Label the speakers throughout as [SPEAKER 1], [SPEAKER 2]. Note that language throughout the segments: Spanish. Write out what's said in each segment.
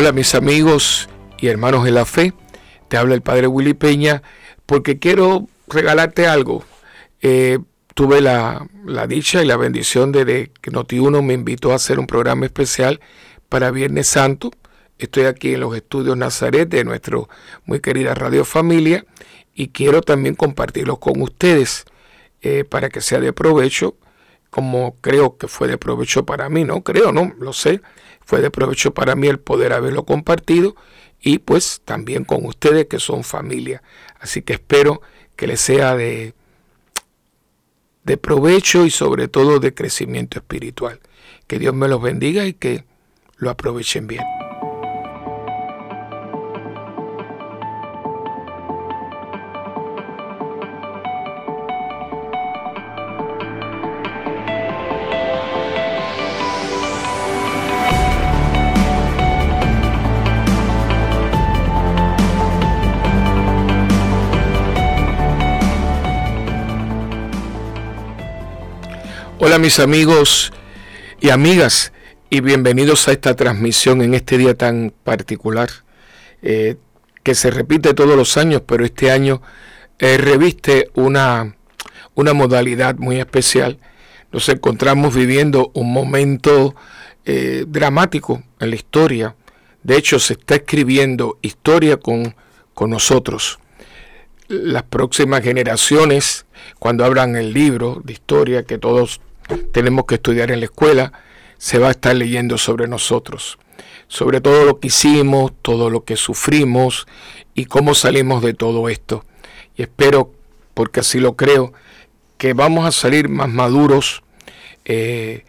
[SPEAKER 1] Hola mis amigos y hermanos en la fe, te habla el Padre Willy Peña porque quiero regalarte algo. Eh, tuve la, dicha y la bendición de, que Noti1 me invitó a hacer un programa especial para Viernes Santo. Estoy aquí en los estudios Nazaret de nuestra muy querida Radio Familia y quiero también compartirlo con ustedes eh, para que sea de provecho, como creo que fue de provecho para mí, no creo, no, lo sé, fue de provecho para mí el poder haberlo compartido y pues también con ustedes que son familia. Así que espero que les sea de, de provecho y sobre todo de crecimiento espiritual. Que Dios me los bendiga y que lo aprovechen bien. Hola mis amigos y amigas y bienvenidos a esta transmisión en este día tan particular eh, que se repite todos los años, pero este año eh, reviste una, una modalidad muy especial. Nos encontramos viviendo un momento eh, dramático en la historia. De hecho, se está escribiendo historia con, con nosotros. Las próximas generaciones, cuando abran el libro de historia que todos tenemos que estudiar en la escuela, se va a estar leyendo sobre nosotros, sobre todo lo que hicimos, todo lo que sufrimos y cómo salimos de todo esto. Y espero, porque así lo creo, que vamos a salir más maduros, eh,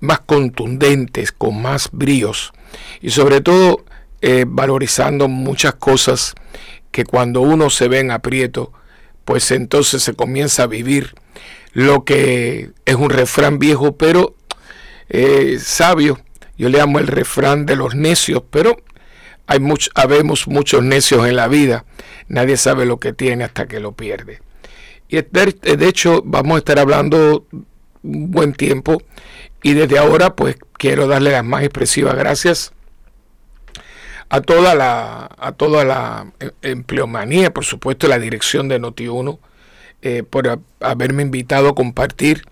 [SPEAKER 1] más contundentes, con más bríos y sobre todo eh, valorizando muchas cosas que cuando uno se ve en aprieto, pues entonces se comienza a vivir lo que es un refrán viejo, pero eh, sabio. Yo le amo el refrán de los necios, pero hay much, habemos muchos necios en la vida. Nadie sabe lo que tiene hasta que lo pierde. Y de hecho vamos a estar hablando un buen tiempo y desde ahora pues quiero darle las más expresivas gracias a toda la a toda la eh, empleomanía, por supuesto, la dirección de Noti1 eh, por haberme invitado a compartir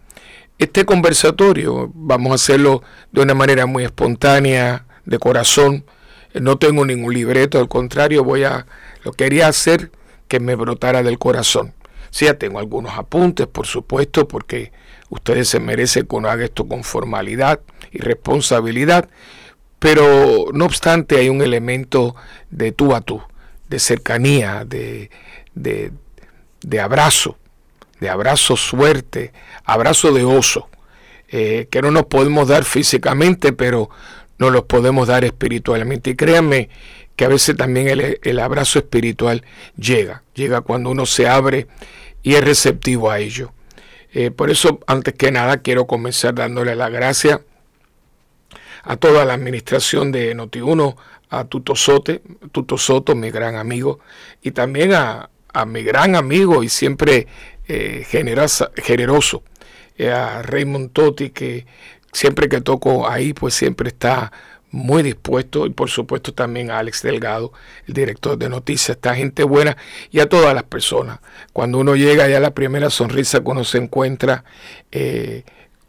[SPEAKER 1] este conversatorio. Vamos a hacerlo de una manera muy espontánea, de corazón. No tengo ningún libreto, al contrario, voy a lo quería hacer que me brotara del corazón. Sí, ya tengo algunos apuntes, por supuesto, porque ustedes se merecen que uno haga esto con formalidad y responsabilidad, pero no obstante hay un elemento de tú a tú, de cercanía, de, de, de abrazo, de abrazo suerte, abrazo de oso, eh, que no nos podemos dar físicamente, pero no los podemos dar espiritualmente. Y créanme que a veces también el, abrazo espiritual llega, llega cuando uno se abre y es receptivo a ello. Eh, por eso, antes que nada, quiero comenzar dándole la gracia a toda la administración de Noti1, a Tuto, Sote, Tuto Soto, mi gran amigo, y también a, a mi gran amigo y siempre eh, generoso, eh, a Raymond Totti, que siempre que toco ahí, pues siempre está muy dispuesto, y por supuesto también a Alex Delgado, el director de noticias, esta gente buena, y a todas las personas. Cuando uno llega ya la primera sonrisa que uno se encuentra eh,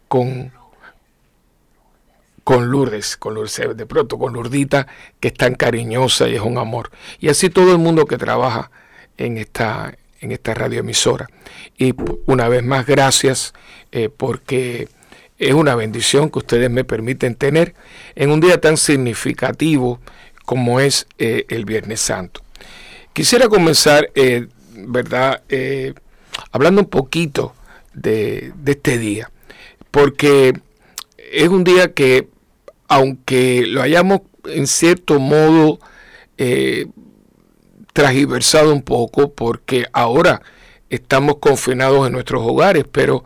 [SPEAKER 1] con con Lourdes, con Lourdes, de pronto con Lourdita, que es tan cariñosa y es un amor. Y así todo el mundo que trabaja en esta, en esta radioemisora. Y una vez más, gracias eh, porque es una bendición que ustedes me permiten tener en un día tan significativo como es eh, el Viernes Santo. Quisiera comenzar, eh, ¿verdad?, hablando un poquito de, de, este día, porque es un día que, aunque lo hayamos en cierto modo transversado un poco porque ahora estamos confinados en nuestros hogares, pero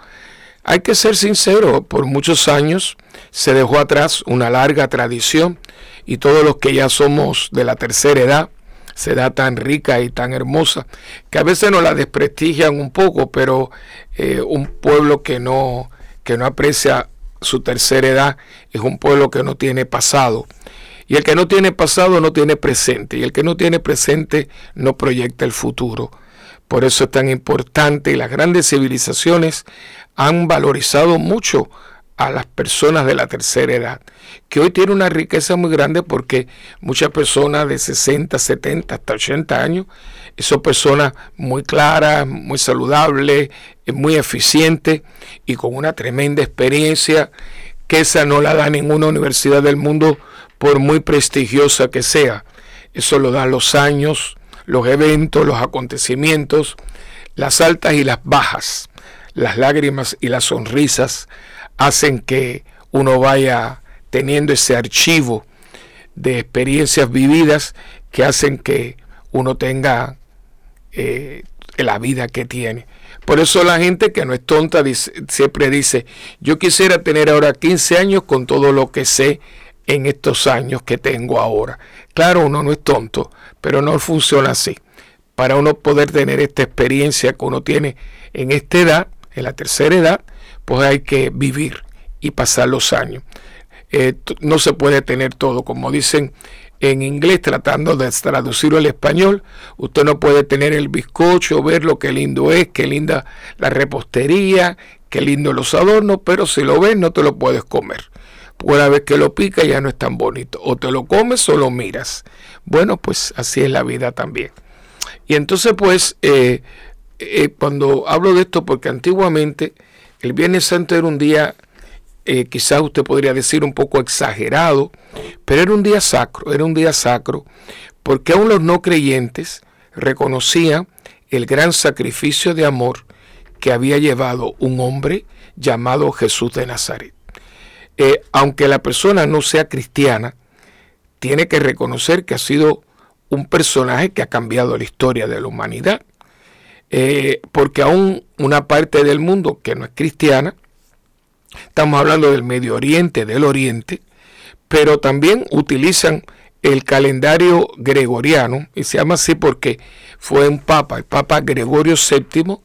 [SPEAKER 1] hay que ser sincero, por muchos años se dejó atrás una larga tradición y todos los que ya somos de la tercera edad, se da tan rica y tan hermosa, que a veces nos la desprestigian un poco, pero eh, un pueblo que no, que no aprecia su tercera edad es un pueblo que no tiene pasado. Y el que no tiene pasado no tiene presente. Y el que no tiene presente no proyecta el futuro. Por eso es tan importante y las grandes civilizaciones han valorizado mucho a las personas de la tercera edad, que hoy tiene una riqueza muy grande porque muchas personas de 60, 70, hasta 80 años, son personas muy claras, muy saludables, muy eficientes y con una tremenda experiencia que esa no la da ninguna universidad del mundo por muy prestigiosa que sea. Eso lo dan los años, los eventos, los acontecimientos, las altas y las bajas, las lágrimas y las sonrisas hacen que uno vaya teniendo ese archivo de experiencias vividas que hacen que uno tenga eh, la vida que tiene. Por eso la gente que no es tonta siempre dice, yo quisiera tener ahora 15 años con todo lo que sé en estos años que tengo ahora. Claro, uno no es tonto, pero no funciona así. Para uno poder tener esta experiencia que uno tiene en esta edad, en la tercera edad, pues hay que vivir y pasar los años. Eh, no se puede tener todo, como dicen en inglés tratando de traducirlo al español. Usted no puede tener el bizcocho, ver lo que lindo es, qué linda la repostería, qué lindo los adornos, pero si lo ves no te lo puedes comer. Una vez que lo pica ya no es tan bonito. O te lo comes o lo miras. Bueno, pues así es la vida también. Y entonces pues eh, eh, cuando hablo de esto, porque antiguamente el Viernes Santo era un día eh, quizás usted podría decir un poco exagerado, pero era un día sacro, era un día sacro, porque aún los no creyentes reconocían el gran sacrificio de amor que había llevado un hombre llamado Jesús de Nazaret. Eh, aunque la persona no sea cristiana, tiene que reconocer que ha sido un personaje que ha cambiado la historia de la humanidad. Eh, porque aún una parte del mundo que no es cristiana, Estamos hablando del Medio Oriente, del Oriente, pero también utilizan el calendario gregoriano, y se llama así porque fue un papa, el Papa Gregorio VII,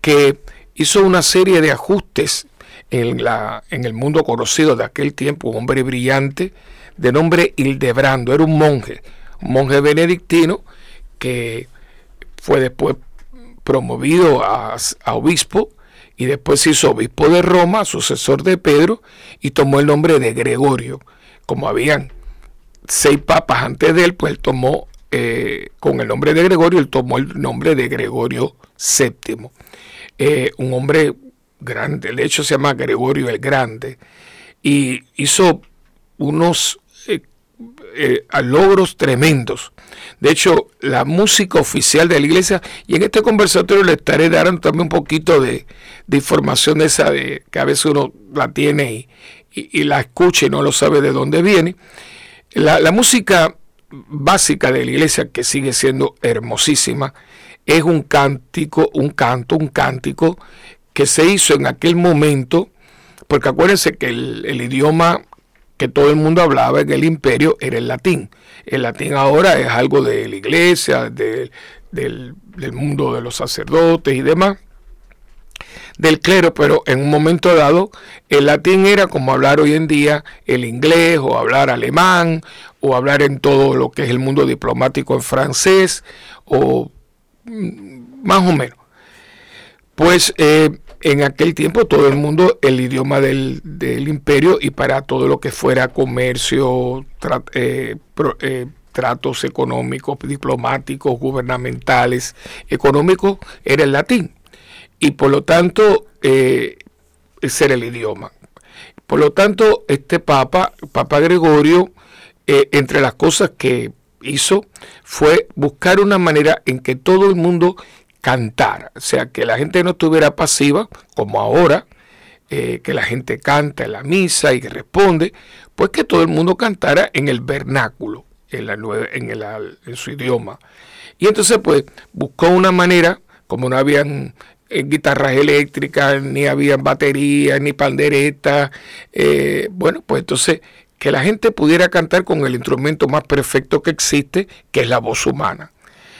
[SPEAKER 1] que hizo una serie de ajustes en, la, en el mundo conocido de aquel tiempo, un hombre brillante de nombre Hildebrando, era un monje, un monje benedictino que fue después promovido a, a obispo y después se hizo obispo de Roma, sucesor de Pedro, y tomó el nombre de Gregorio. Como habían seis papas antes de él, pues él tomó eh, con el nombre de Gregorio, él tomó el nombre de Gregorio VII. Eh, un hombre grande, de hecho se llama Gregorio el Grande, y hizo unos eh, logros tremendos. De hecho, la música oficial de la iglesia, y en este conversatorio le estaré dando también un poquito de, información de esa, que a veces uno la tiene y, la escucha y no lo sabe de dónde viene. La, la música básica de la iglesia, que sigue siendo hermosísima, es un cántico, un canto, un cántico que se hizo en aquel momento, porque acuérdense que el, idioma que todo el mundo hablaba en el imperio era el latín. El latín ahora es algo de la iglesia, del, mundo de los sacerdotes y demás, del clero, pero en un momento dado el latín era como hablar hoy en día el inglés o hablar alemán o hablar en todo lo que es el mundo diplomático en francés o mm, más o menos. Pues eh, en aquel tiempo todo el mundo el idioma del, imperio y para todo lo que fuera comercio, eh, eh, tratos económicos, diplomáticos, gubernamentales, económicos, era el latín. Y por lo tanto, eh, ese era el idioma. Por lo tanto, este Papa, Papa Gregorio, entre las cosas que hizo fue buscar una manera en que todo el mundo cantar, o sea, que la gente no estuviera pasiva, como ahora, eh, que la gente canta en la misa y que responde, pues que todo el mundo cantara en el vernáculo, en, la en, el, en su idioma. Y entonces, pues, buscó una manera, como no habían eh, guitarras eléctricas, ni habían baterías, ni panderetas, eh, bueno, pues entonces que la gente pudiera cantar con el instrumento más perfecto que existe, que es la voz humana.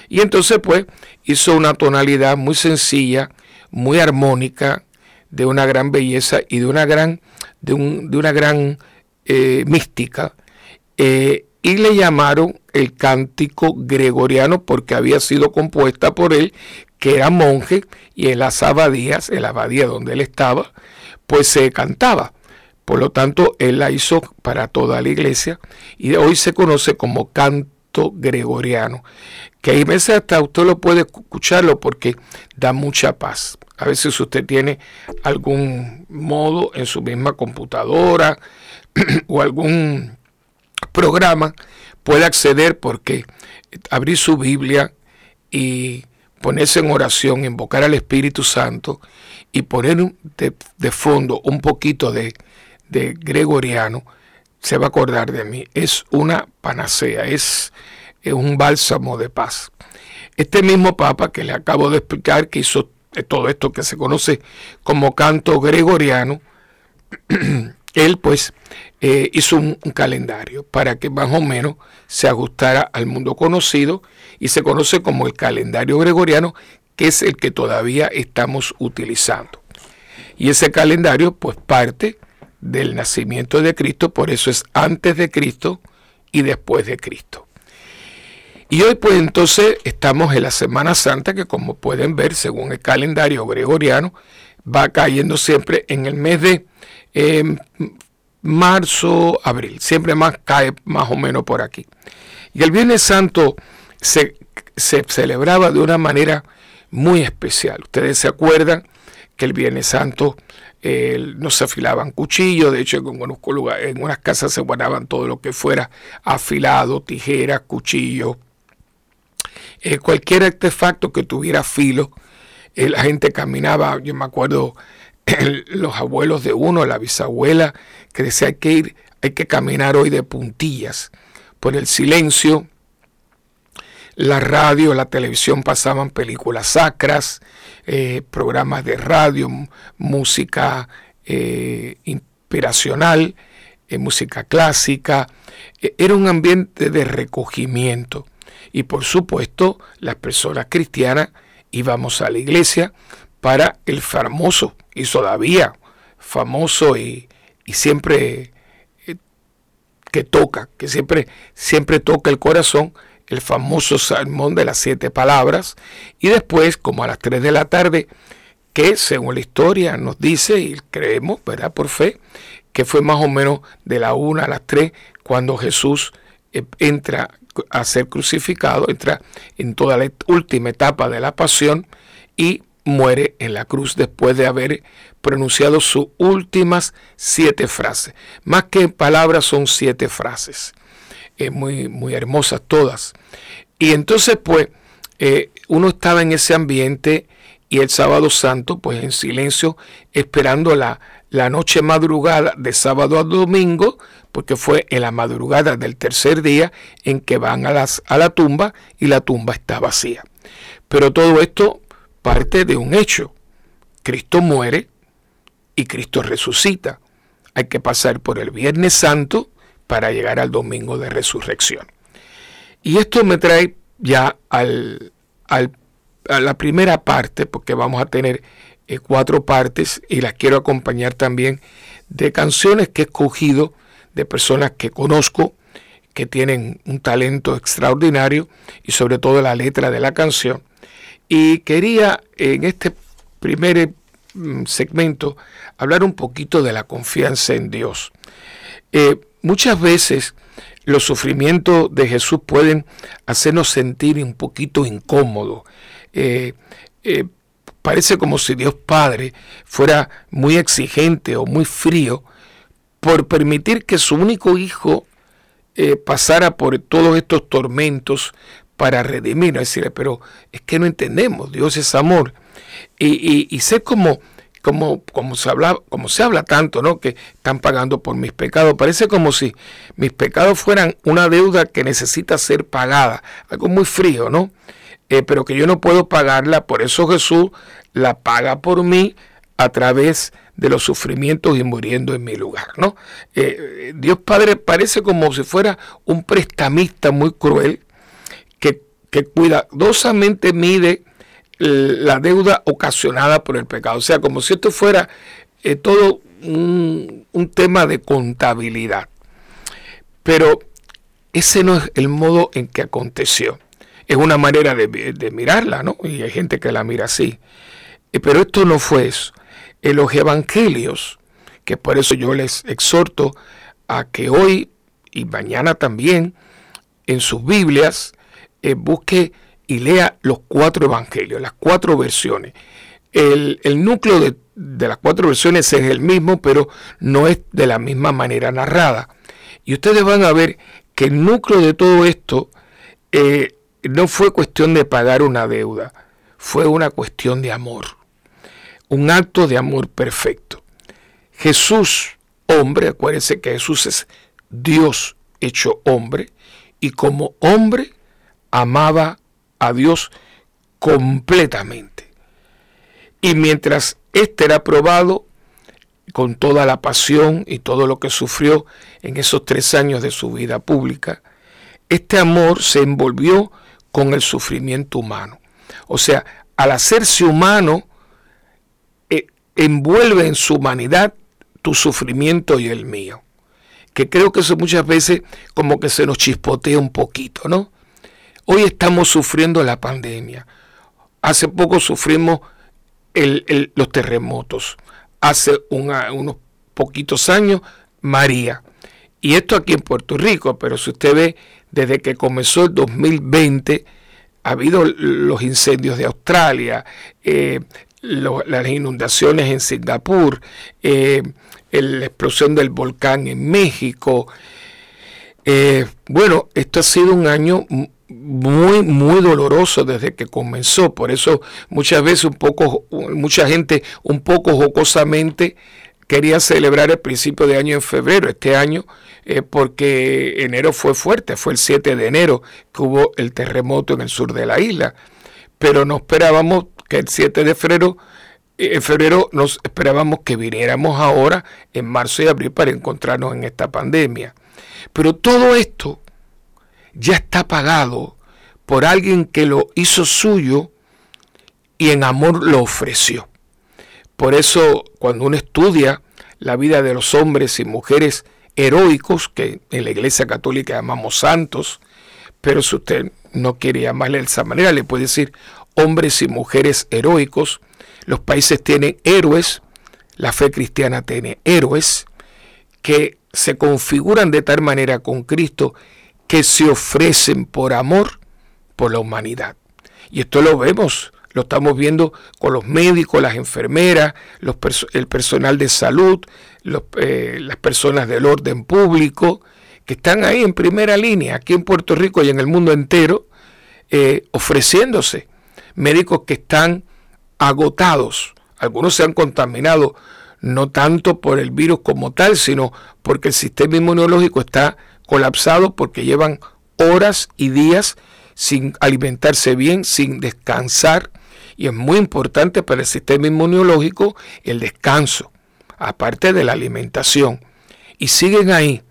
[SPEAKER 1] Y entonces pues hizo una tonalidad muy sencilla, muy armónica, de una gran belleza y de una gran, de, un, de una gran eh, mística. Eh, y le llamaron el cántico gregoriano porque había sido compuesta por él, que era monje, y en las abadías, en la abadía donde él estaba, pues se cantaba. Por lo tanto, él la hizo para toda la iglesia y hoy se conoce como canto gregoriano, que hay veces hasta usted lo puede escucharlo porque da mucha paz. A veces usted tiene algún modo en su misma computadora o algún programa, puede acceder porque abrir su Biblia y ponerse en oración, invocar al Espíritu Santo y poner de, fondo un poquito de, de, gregoriano, se va a acordar de mí. Es una panacea, es, es un bálsamo de paz. Este mismo Papa que le acabo de explicar, que hizo todo esto que se conoce como canto gregoriano, él pues eh, hizo un, calendario para que más o menos se ajustara al mundo conocido y se conoce como el calendario gregoriano, que es el que todavía estamos utilizando. Y ese calendario pues parte del nacimiento de Cristo, por eso es antes de Cristo y después de Cristo. Y hoy pues entonces estamos en la Semana Santa que como pueden ver según el calendario gregoriano va cayendo siempre en el mes de Em, marzo, abril, siempre más cae más o menos por aquí. Y el Viernes Santo se, celebraba de una manera muy especial. Ustedes se acuerdan que el Viernes Santo no se afilaban cuchillos, de hecho en, en unas casas se guardaban todo lo que fuera afilado, tijeras, cuchillos, eh, cualquier artefacto que tuviera filo. Eh, la gente caminaba, yo me acuerdo los abuelos de uno, la bisabuela, que decía que hay que caminar hoy de puntillas. Por el silencio, la radio, la televisión pasaban películas sacras, eh, programas de radio, música eh, inspiracional, eh, música clásica. E, era un ambiente de recogimiento. Y por supuesto, las personas cristianas íbamos a la iglesia para el famoso y todavía famoso y, siempre eh, que toca, que siempre, siempre toca el corazón, el famoso sermón de las siete palabras, y después, como a las tres de la tarde, que según la historia nos dice, y creemos, ¿verdad? Por fe, que fue más o menos de la una a las tres, cuando Jesús eh, entra a ser crucificado, entra en toda la última etapa de la pasión y muere en la cruz después de haber pronunciado sus últimas siete frases. Más que palabras son siete frases. Muy, muy hermosas todas. Y entonces pues eh, uno estaba en ese ambiente y el sábado santo pues en silencio esperando la, la noche madrugada de sábado a domingo porque fue en la madrugada del tercer día en que van a, las, a la tumba y la tumba está vacía. Pero todo esto parte de un hecho. Cristo muere y Cristo resucita. Hay que pasar por el Viernes Santo para llegar al Domingo de Resurrección. Y esto me trae ya al, a la primera parte, porque vamos a tener eh, cuatro partes y las quiero acompañar también de canciones que he escogido de personas que conozco, que tienen un talento extraordinario y sobre todo la letra de la canción y quería en este primer mm, segmento hablar un poquito de la confianza en Dios. Eh, muchas veces los sufrimientos de Jesús pueden hacernos sentir un poquito incómodos. Eh, eh, parece como si Dios Padre fuera muy exigente o muy frío por permitir que su único hijo pasara por todos estos tormentos, para redimirnos. Decirle, pero es que no entendemos, Dios es amor. Y, y, sé como, como, como, se habla, como se habla tanto, ¿no? Que están pagando por mis pecados. Parece como si mis pecados fueran una deuda que necesita ser pagada. Algo muy frío, ¿no? Eh, pero que yo no puedo pagarla. Por eso Jesús la paga por mí a través de los sufrimientos y muriendo en mi lugar, ¿no? Eh, Dios Padre parece como si fuera un prestamista muy cruel que cuidadosamente mide la deuda ocasionada por el pecado. O sea, como si esto fuera eh, todo un, tema de contabilidad. Pero ese no es el modo en que aconteció. Es una manera de, mirarla, ¿no? Y hay gente que la mira así. Eh, pero esto no fue eso. En los evangelios, que por eso yo les exhorto a que hoy y mañana también en sus Biblias eh, busque y lea los cuatro evangelios, las cuatro versiones. El, núcleo de, las cuatro versiones es el mismo, pero no es de la misma manera narrada. Y ustedes van a ver que el núcleo de todo esto eh, no fue cuestión de pagar una deuda, fue una cuestión de amor, un acto de amor perfecto. Jesús, hombre, acuérdense que Jesús es Dios hecho hombre, y como hombre amaba a Dios completamente. Y mientras éste era probado con toda la pasión y todo lo que sufrió en esos tres años de su vida pública, este amor se envolvió con el sufrimiento humano. O sea, al hacerse humano, eh, envuelve en su humanidad tu sufrimiento y el mío. Que creo que eso muchas veces como que se nos chispotea un poquito, ¿no? Hoy estamos sufriendo la pandemia. Hace poco sufrimos los terremotos. Hace unos poquitos años, María. Y esto aquí en Puerto Rico, pero si usted ve, desde que comenzó el 2020, ha habido los incendios de Australia, eh, las inundaciones en Singapur, eh, la explosión del volcán en México. Eh, bueno, esto ha sido un año muy, muy doloroso desde que comenzó. Por eso muchas veces un poco, mucha gente un poco jocosamente quería celebrar el principio de año en febrero, este año, eh, porque enero fue fuerte, fue el 7 de enero que hubo el terremoto en el sur de la isla. Pero no esperábamos que el 7 de febrero, eh, en febrero nos esperábamos que viniéramos ahora en marzo y abril para encontrarnos en esta pandemia. Pero todo esto ya está pagado por alguien que lo hizo suyo y en amor lo ofreció. Por eso cuando uno estudia la vida de los hombres y mujeres heroicos, que en la Iglesia Católica llamamos santos, pero si usted no quiere llamarle de esa manera, le puede decir hombres y mujeres heroicos. Los países tienen héroes, la fe cristiana tiene héroes que se configuran de tal manera con Cristo que se ofrecen por amor por la humanidad. Y esto lo vemos, lo estamos viendo con los médicos, las enfermeras, los el personal de salud, eh, las personas del orden público, que están ahí en primera línea, aquí en Puerto Rico y en el mundo entero, eh, ofreciéndose. Médicos que están agotados, algunos se han contaminado no tanto por el virus como tal, sino porque el sistema inmunológico está colapsado porque llevan horas y días sin alimentarse bien, sin descansar. Y es muy importante para el sistema inmunológico el descanso, aparte de la alimentación. Y siguen ahí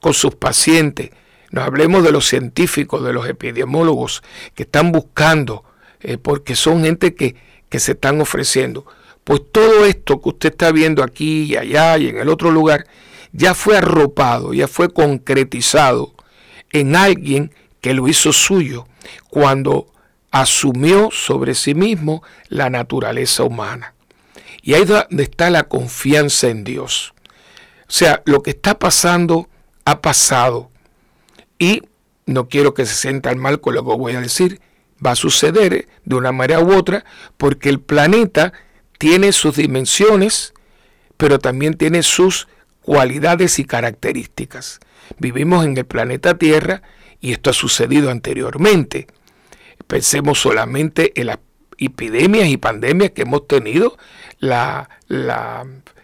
[SPEAKER 1] con sus pacientes. No hablemos de los científicos, de los epidemiólogos que están buscando, eh, porque son gente que, que se están ofreciendo. Pues todo esto que usted está viendo aquí y allá y en el otro lugar, ya fue arropado, ya fue concretizado en alguien que lo hizo suyo cuando asumió sobre sí mismo la naturaleza humana. Y ahí es donde está la confianza en Dios. O sea, lo que está pasando ha pasado. Y no quiero que se sientan mal con lo que voy a decir. Va a suceder de una manera u otra porque el planeta tiene sus dimensiones, pero también tiene sus cualidades y características. Vivimos en el planeta Tierra y esto ha sucedido anteriormente. Pensemos solamente en las epidemias y pandemias que hemos tenido, la,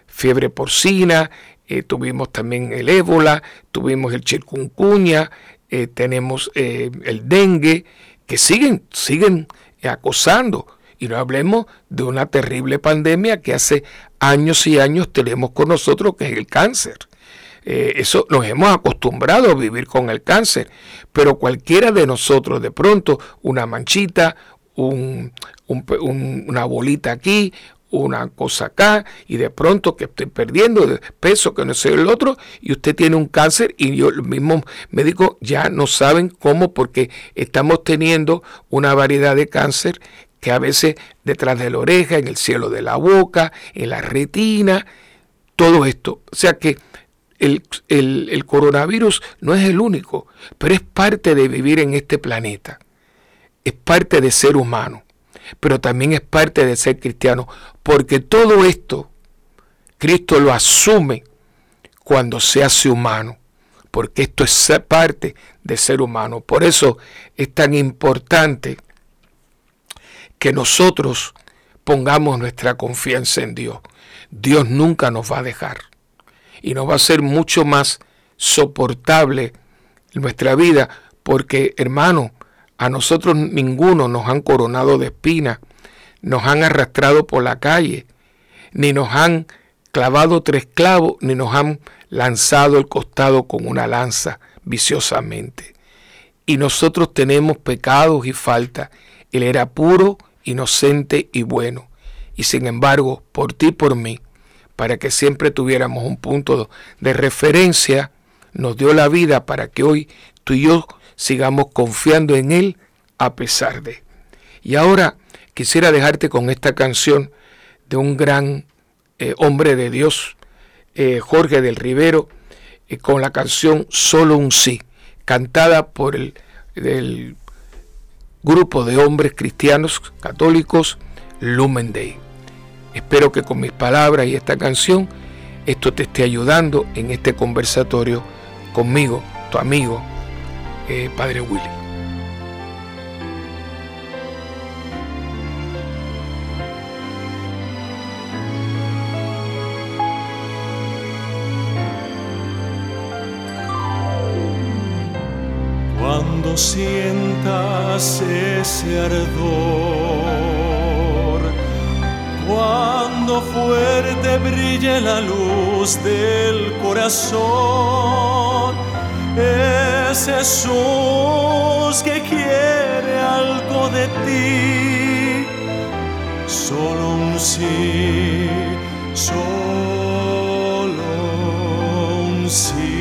[SPEAKER 1] fiebre porcina, eh, tuvimos también el ébola, tuvimos el chikungunya, eh, tenemos eh, el dengue, que siguen, siguen acosando. Y no hablemos de una terrible pandemia que hace años y años tenemos con nosotros, que es el cáncer. Eh, eso nos hemos acostumbrado a vivir con el cáncer, pero cualquiera de nosotros, de pronto, una manchita, una bolita aquí, una cosa acá y de pronto que estoy perdiendo peso, que no sé el otro, y usted tiene un cáncer y yo, los mismos médicos ya no saben cómo porque estamos teniendo una variedad de cáncer que a veces detrás de la oreja, en el cielo de la boca, en la retina, todo esto. O sea que el, el coronavirus no es el único, pero es parte de vivir en este planeta, es parte de ser humano pero también es parte de ser cristiano, porque todo esto Cristo lo asume cuando se hace humano, porque esto es parte de ser humano. Por eso es tan importante que nosotros pongamos nuestra confianza en Dios. Dios nunca nos va a dejar y nos va a ser mucho más soportable nuestra vida, porque hermano, a nosotros ninguno nos han coronado de espinas, nos han arrastrado por la calle, ni nos han clavado tres clavos, ni nos han lanzado el costado con una lanza viciosamente. Y nosotros tenemos pecados y faltas. Él era puro, inocente y bueno. Y sin embargo, por ti y por mí, para que siempre tuviéramos un punto de referencia, nos dio la vida para que hoy tú y yo sigamos confiando en Él a pesar de. Y ahora quisiera dejarte con esta canción de un gran eh, hombre de Dios, eh, Jorge del Rivero, eh, con la canción Solo un sí, cantada por el, el grupo de hombres cristianos católicos Lumen Day. Espero que con mis palabras y esta canción esto te esté ayudando en este conversatorio conmigo, tu amigo, Padre Willy.
[SPEAKER 2] Sientas ese ardor, cuando fuerte brille la luz del corazón, es Jesús que quiere algo de ti, solo un sí, solo un sí.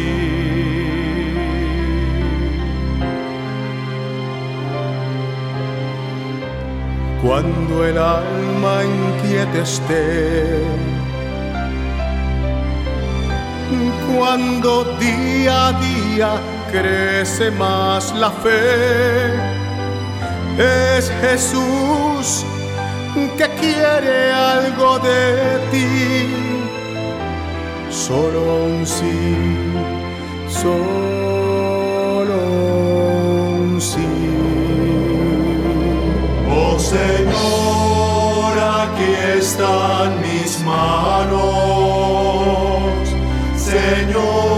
[SPEAKER 2] Cuando el alma inquieta esté, cuando día a día crece más la fe, es Jesús que quiere algo de ti, solo un sí, solo Señor, aquí están mis manos. Señor,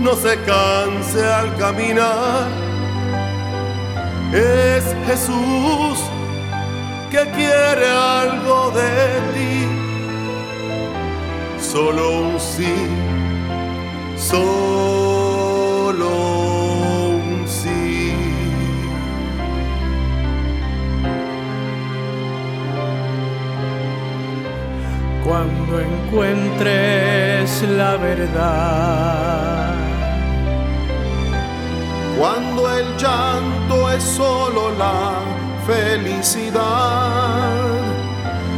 [SPEAKER 2] no se canse al caminar. Es Jesús que quiere algo de ti. Solo un sí, solo
[SPEAKER 3] Cuando encuentres la verdad,
[SPEAKER 2] Cuando el llanto es solo la felicidad,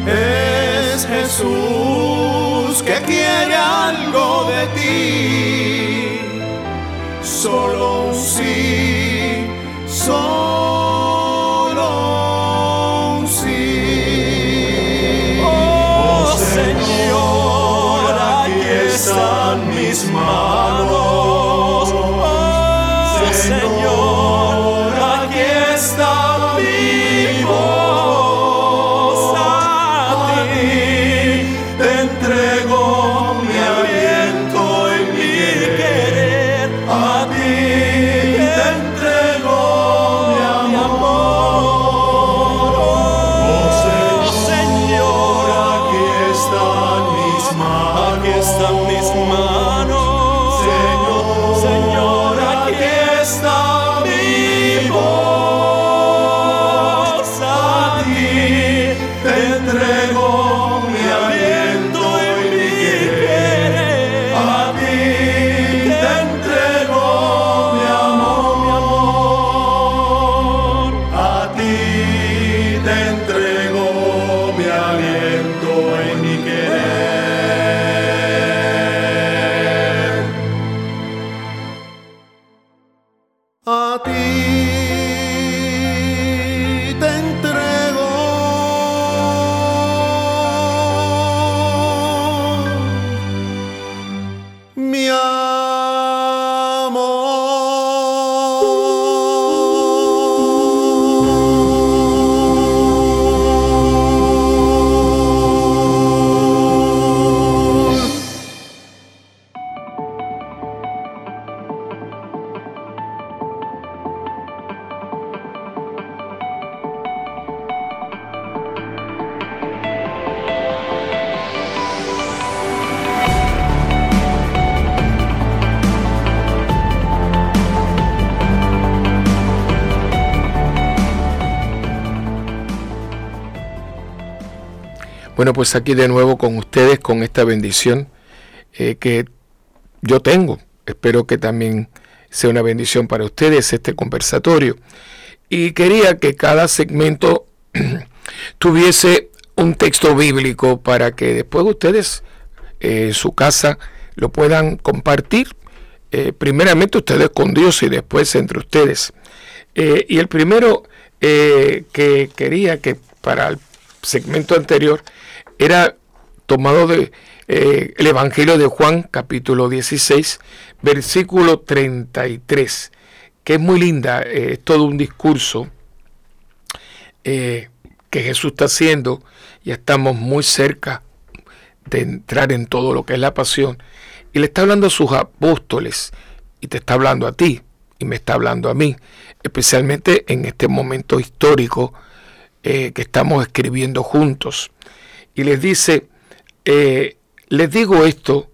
[SPEAKER 2] es Jesús
[SPEAKER 4] que quiere algo de ti. Solo un sí, solo
[SPEAKER 1] Bueno, pues aquí de nuevo con ustedes, con esta bendición eh, que yo tengo. Espero que también sea una bendición para ustedes este conversatorio. Y quería que cada segmento tuviese un texto bíblico para que después ustedes eh, en su casa lo puedan compartir. eh, primeramente ustedes con Dios y después entre ustedes. Eh, y el primero que quería que para el segmento anterior era tomado de eh, el Evangelio de Juan, capítulo 16, versículo 33, que es muy linda, eh, es todo un discurso eh, que Jesús está haciendo, ya estamos muy cerca de entrar en todo lo que es la pasión, y le está hablando a sus apóstoles, y te está hablando a ti, y me está hablando a mí, especialmente en este momento histórico que estamos escribiendo juntos. Y les dice, eh, les digo esto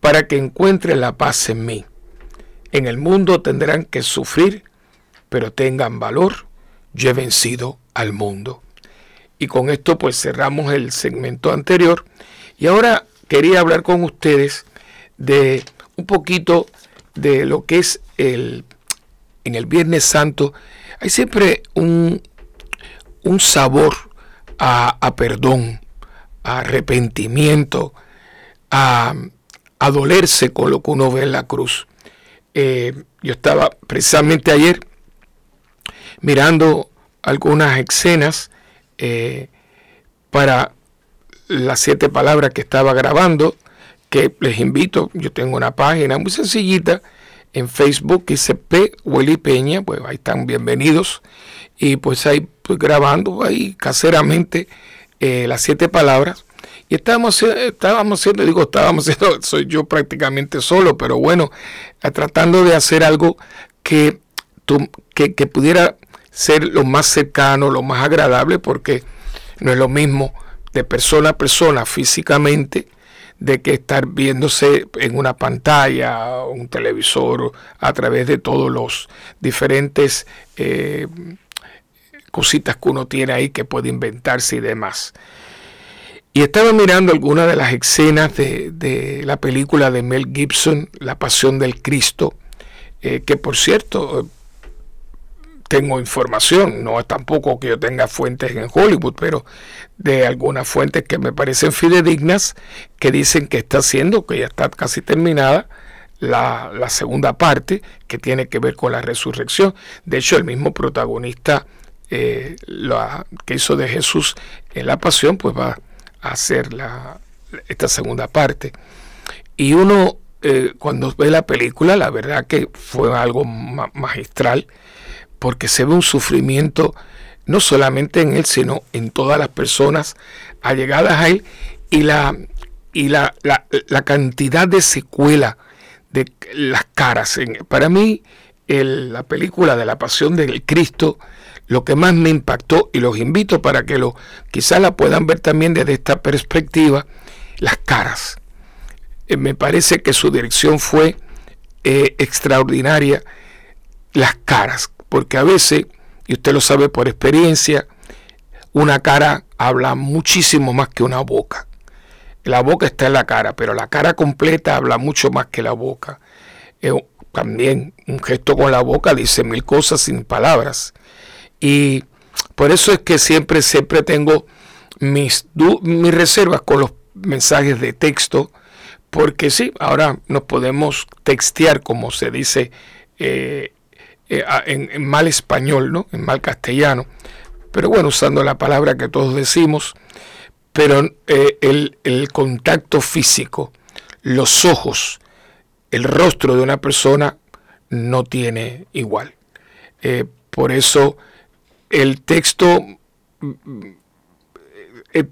[SPEAKER 1] para que encuentren la paz en mí. En el mundo tendrán que sufrir, pero tengan valor. Yo he vencido al mundo. Y con esto pues cerramos el segmento anterior. Y ahora quería hablar con ustedes de un poquito de lo que es el en el Viernes Santo. Hay siempre un, un sabor a, a perdón, a arrepentimiento, a, a dolerse con lo que uno ve en la cruz. Eh, yo estaba precisamente ayer mirando algunas escenas eh, para las siete palabras que estaba grabando, que les invito, yo tengo una página muy sencillita en Facebook que dice P. Willy Peña, pues ahí están bienvenidos, y pues ahí pues, grabando ahí caseramente eh, las siete palabras, y estábamos, estábamos haciendo, digo, estábamos haciendo, soy yo prácticamente solo, pero bueno, eh, tratando de hacer algo que, que pudiera ser lo más cercano, lo más agradable, porque no es lo mismo de persona a persona físicamente de que estar viéndose en una pantalla, un televisor, a través de todos los diferentes eh, cositas que uno tiene ahí que puede inventarse y demás. Y estaba mirando algunas de las escenas de, de la película de Mel Gibson, La Pasión del Cristo, eh, que por cierto, eh, tengo información, no es tampoco que yo tenga fuentes en Hollywood, pero de algunas fuentes que me parecen fidedignas, que dicen que está haciendo, que ya está casi terminada, la, segunda parte, que tiene que ver con la resurrección. De hecho, el mismo protagonista eh, que hizo de Jesús en la pasión, pues va a hacer la, esta segunda parte. Y uno, eh, cuando ve la película, la verdad que fue algo magistral porque se ve un sufrimiento no solamente en él, sino en todas las personas allegadas a él y la, y la, la, cantidad de secuela de las caras. Para mí, la película de la pasión del Cristo, lo que más me impactó, y los invito para que lo quizás la puedan ver también desde esta perspectiva, las caras. Eh, me parece que su dirección fue eh, extraordinaria, las caras porque a veces, y usted lo sabe por experiencia, una cara habla muchísimo más que una boca. La boca está en la cara, pero la cara completa habla mucho más que la boca. Eh, también un gesto con la boca dice mil cosas sin palabras. Y por eso es que siempre, siempre tengo mis, mis reservas con los mensajes de texto, porque sí, ahora nos podemos textear, como se dice eh, eh, en, mal español, ¿no? en mal castellano, pero bueno, usando la palabra que todos decimos, pero eh, el, contacto físico, los ojos, el rostro de una persona no tiene igual. Por eso el texto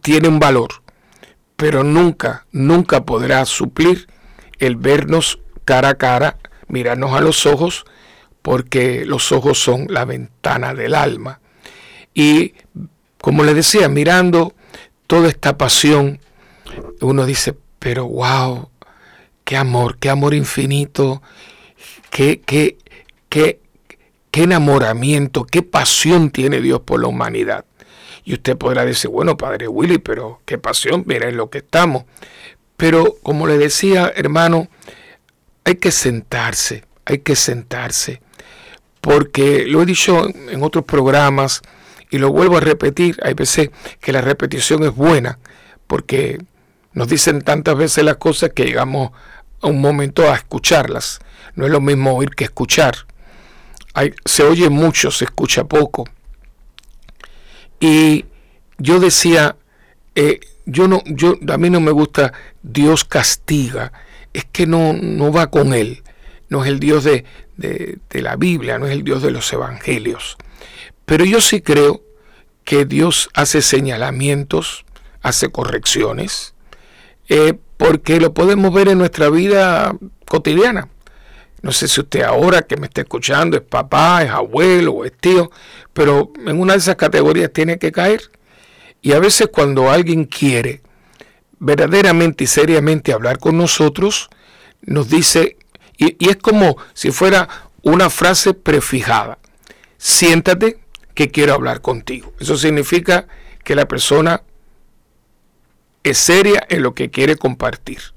[SPEAKER 1] tiene un valor, pero nunca, nunca podrá suplir el vernos cara a cara, mirarnos a los ojos porque los ojos son la ventana del alma. Y como le decía, mirando toda esta pasión, uno dice, pero wow, qué amor, qué amor infinito, qué, qué, qué, qué enamoramiento, qué pasión tiene Dios por la humanidad. Y usted podrá decir, bueno, Padre Willy, pero qué pasión, miren lo que estamos. Pero como le decía, hermano, hay que sentarse, hay que sentarse porque lo he dicho en otros programas y lo vuelvo a repetir, hay veces que la repetición es buena, porque nos dicen tantas veces las cosas que llegamos a un momento a escucharlas. No es lo mismo oír que escuchar. Se oye mucho, se escucha poco. Y yo decía, eh, yo no, yo, a mí no me gusta Dios castiga, es que no, no va con él no es el Dios de, la Biblia, no es el Dios de los evangelios. Pero yo sí creo que Dios hace señalamientos, hace correcciones, eh, porque lo podemos ver en nuestra vida cotidiana. No sé si usted ahora que me está escuchando es papá, es abuelo o es tío, pero en una de esas categorías tiene que caer. Y a veces cuando alguien quiere verdaderamente y seriamente hablar con nosotros, nos dice y, es como si fuera una frase prefijada. Siéntate que quiero hablar contigo. Eso significa que la persona es seria en lo que quiere compartir.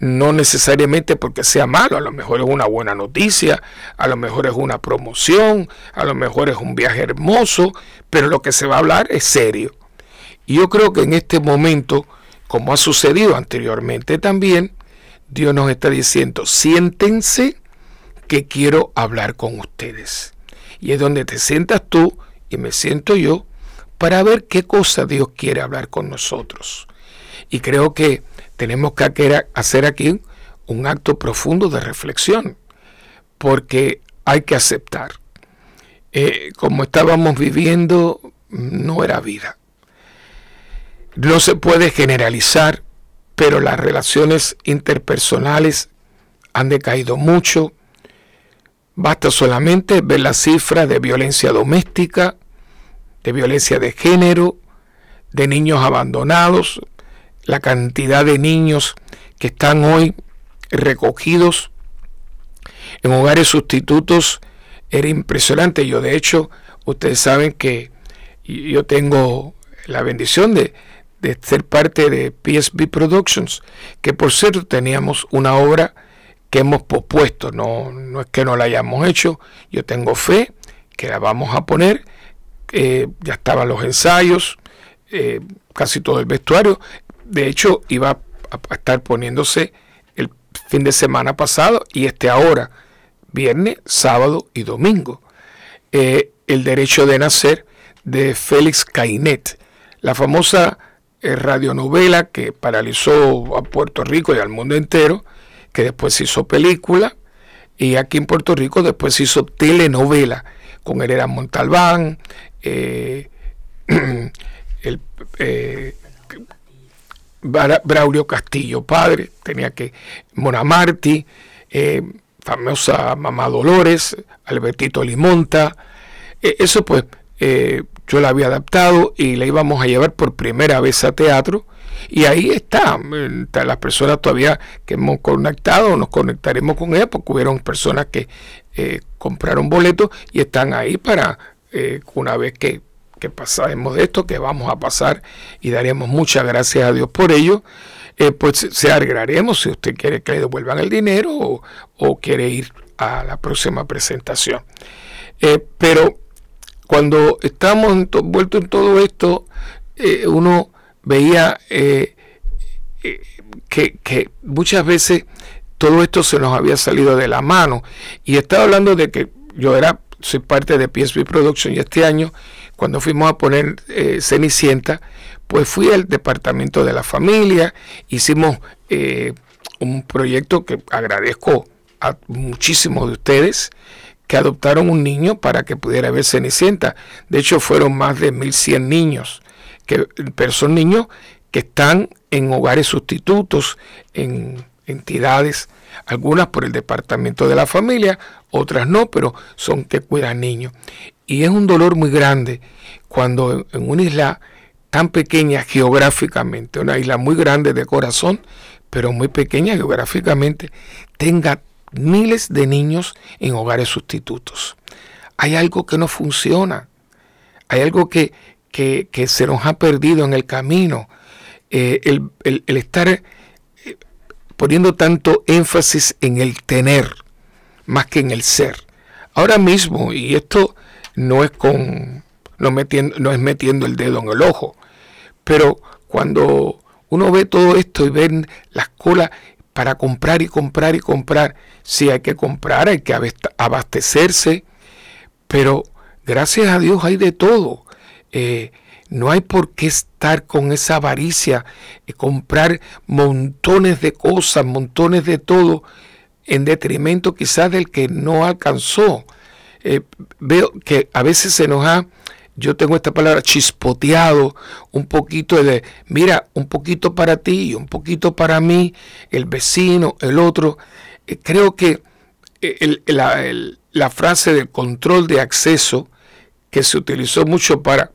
[SPEAKER 1] No necesariamente porque sea malo, a lo mejor es una buena noticia, a lo mejor es una promoción, a lo mejor es un viaje hermoso, pero lo que se va a hablar es serio. Y yo creo que en este momento, como ha sucedido anteriormente también, Dios nos está diciendo, siéntense que quiero hablar con ustedes. Y es donde te sientas tú y me siento yo para ver qué cosa Dios quiere hablar con nosotros. Y creo que tenemos que hacer aquí un acto profundo de reflexión, porque hay que aceptar. Eh, como estábamos viviendo, no era vida. No se puede generalizar pero las relaciones interpersonales han decaído mucho. Basta solamente ver la cifra de violencia doméstica, de violencia de género, de niños abandonados, la cantidad de niños que están hoy recogidos en hogares sustitutos era impresionante. Yo de hecho, ustedes saben que yo tengo la bendición de, de ser parte de PSB Productions, que por cierto teníamos una obra que hemos pospuesto, no, no es que no la hayamos hecho, yo tengo fe que la vamos a poner. Eh, ya estaban los ensayos, eh, casi todo el vestuario. De hecho, iba a estar poniéndose el fin de semana pasado y este ahora, viernes, sábado y domingo. Eh, el derecho de nacer de Félix Cainet, la famosa radionovela que paralizó a Puerto Rico y al mundo entero, que después se hizo película, y aquí en Puerto Rico después se hizo telenovela con Hereda Montalbán, eh, el, eh, Braulio Castillo padre, tenía que Mona Martí, eh, famosa Mamá Dolores, Albertito Limonta, eso pues yo la había adaptado y la íbamos a llevar por primera vez a teatro y ahí está, las personas todavía que hemos conectado, nos conectaremos con ella, porque hubieron personas que eh, compraron boletos y están ahí para eh, una vez que, que pasaremos de esto, que vamos a pasar y daremos muchas gracias a Dios por ello. Eh, pues se alegraremos si usted quiere que le devuelvan el dinero o, quiere ir a la próxima presentación. pero cuando estamos envueltos en todo esto, uno veía eh, eh, que, muchas veces todo esto se nos había salido de la mano. Y estaba hablando de que yo era, soy parte de PSP Production y este año, cuando fuimos a poner eh, Cenicienta, pues fui al departamento de la familia, hicimos un proyecto que agradezco a muchísimos de ustedes que adoptaron un niño para que pudiera ver Cenicienta. De hecho, fueron más de 1.100 niños que, pero son niños que están en hogares sustitutos, en entidades, algunas por el departamento de la familia, otras no, pero son que cuidan niños. Y es un dolor muy grande cuando en una isla tan pequeña geográficamente, una isla muy grande de corazón, pero muy pequeña geográficamente, tenga miles de niños en hogares sustitutos. Hay algo que no funciona. Hay algo que, que, se nos ha perdido en el camino, eh, el, estar eh, poniendo tanto énfasis en el tener más que en el ser. Ahora mismo, y esto no es con no, metiendo, no es metiendo el dedo en el ojo, pero cuando uno ve todo esto y ven las colas para comprar y comprar y comprar, sí hay que comprar, hay que abastecerse, pero gracias a Dios hay de todo. Eh, no hay por qué estar con esa avaricia, y comprar montones de cosas, montones de todo, en detrimento quizás del que no alcanzó. Eh, veo que a veces se nos ha, yo tengo esta palabra, chispoteado un poquito de, mira, un poquito para ti un poquito para mí, el vecino, el otro. Eh, creo que la, la frase del control de acceso, que se utilizó mucho para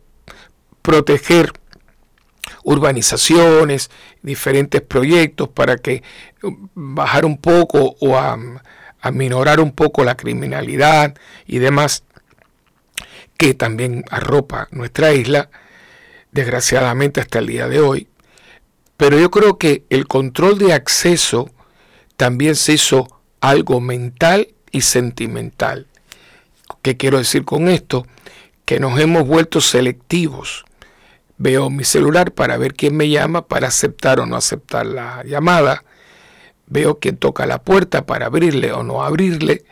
[SPEAKER 1] proteger urbanizaciones, diferentes proyectos para que bajar un poco o a, minorar un poco la criminalidad y demás que también arropa nuestra isla, desgraciadamente hasta el día de hoy. Pero yo creo que el control de acceso también se hizo algo mental y sentimental. ¿Qué quiero decir con esto? Que nos hemos vuelto selectivos Veo mi celular para ver quién me llama, para aceptar o no aceptar la llamada. Veo quién toca la puerta para abrirle o no abrirle.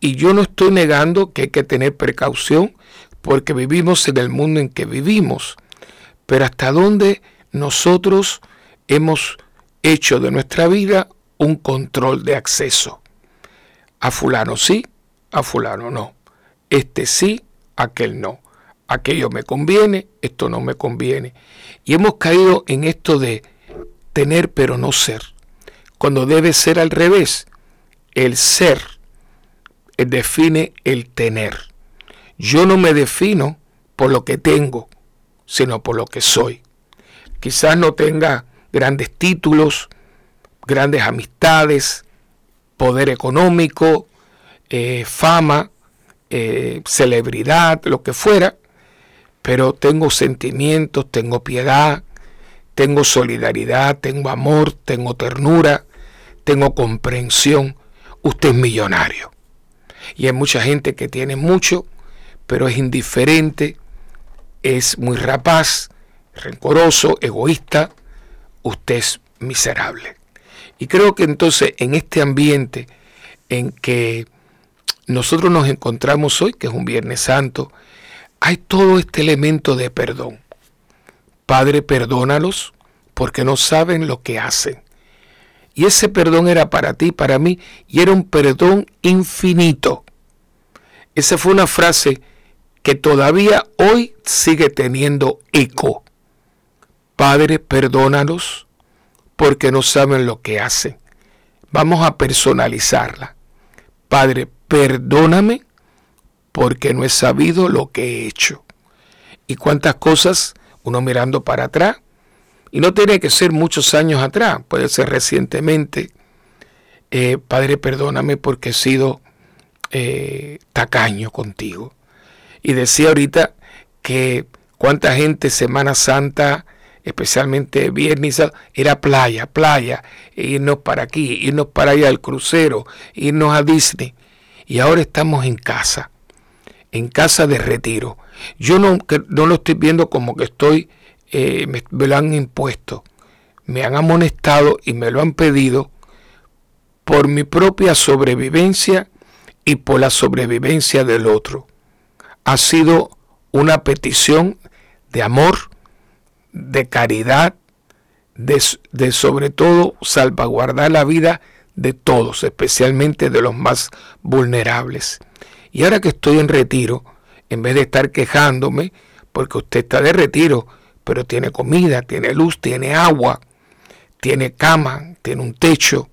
[SPEAKER 1] Y yo no estoy negando que hay que tener precaución porque vivimos en el mundo en que vivimos. Pero hasta dónde nosotros hemos hecho de nuestra vida un control de acceso. A fulano sí, a fulano no. Este sí, aquel no aquello me conviene, esto no me conviene. Y hemos caído en esto de tener pero no ser, cuando debe ser al revés. El ser define el tener. Yo no me defino por lo que tengo, sino por lo que soy. Quizás no tenga grandes títulos, grandes amistades, poder económico, eh, fama, eh, celebridad, lo que fuera, pero tengo sentimientos, tengo piedad, tengo solidaridad, tengo amor, tengo ternura, tengo comprensión. Usted es millonario. Y hay mucha gente que tiene mucho, pero es indiferente, es muy rapaz, rencoroso, egoísta, usted es miserable. Y creo que entonces en este ambiente en que nosotros nos encontramos hoy, que es un Viernes Santo, hay todo este elemento de perdón. Padre, perdónalos porque no saben lo que hacen. Y ese perdón era para ti, para mí, y era un perdón infinito. Esa fue una frase que todavía hoy sigue teniendo eco. Padre, perdónalos porque no saben lo que hacen. Vamos a personalizarla. Padre, perdóname porque no he sabido lo que he hecho. Y cuántas cosas uno mirando para atrás, y no tiene que ser muchos años atrás, puede ser recientemente. Eh, Padre, perdóname porque he sido eh, tacaño contigo. Y decía ahorita que cuánta gente Semana Santa, especialmente viernes, era playa, playa, irnos para aquí, irnos para allá al crucero, irnos a Disney. Y ahora estamos en casa, en casa de retiro. Yo no, no lo estoy viendo como que estoy eh, me, lo han impuesto, me han amonestado y me lo han pedido por mi propia sobrevivencia y por la sobrevivencia del otro. Ha sido una petición de amor, de caridad, de, de, sobre todo salvaguardar la vida de todos, especialmente de los más vulnerables. Y ahora que estoy en retiro, en vez de estar quejándome, porque usted está de retiro, pero tiene comida, tiene luz, tiene agua, tiene cama, tiene un techo.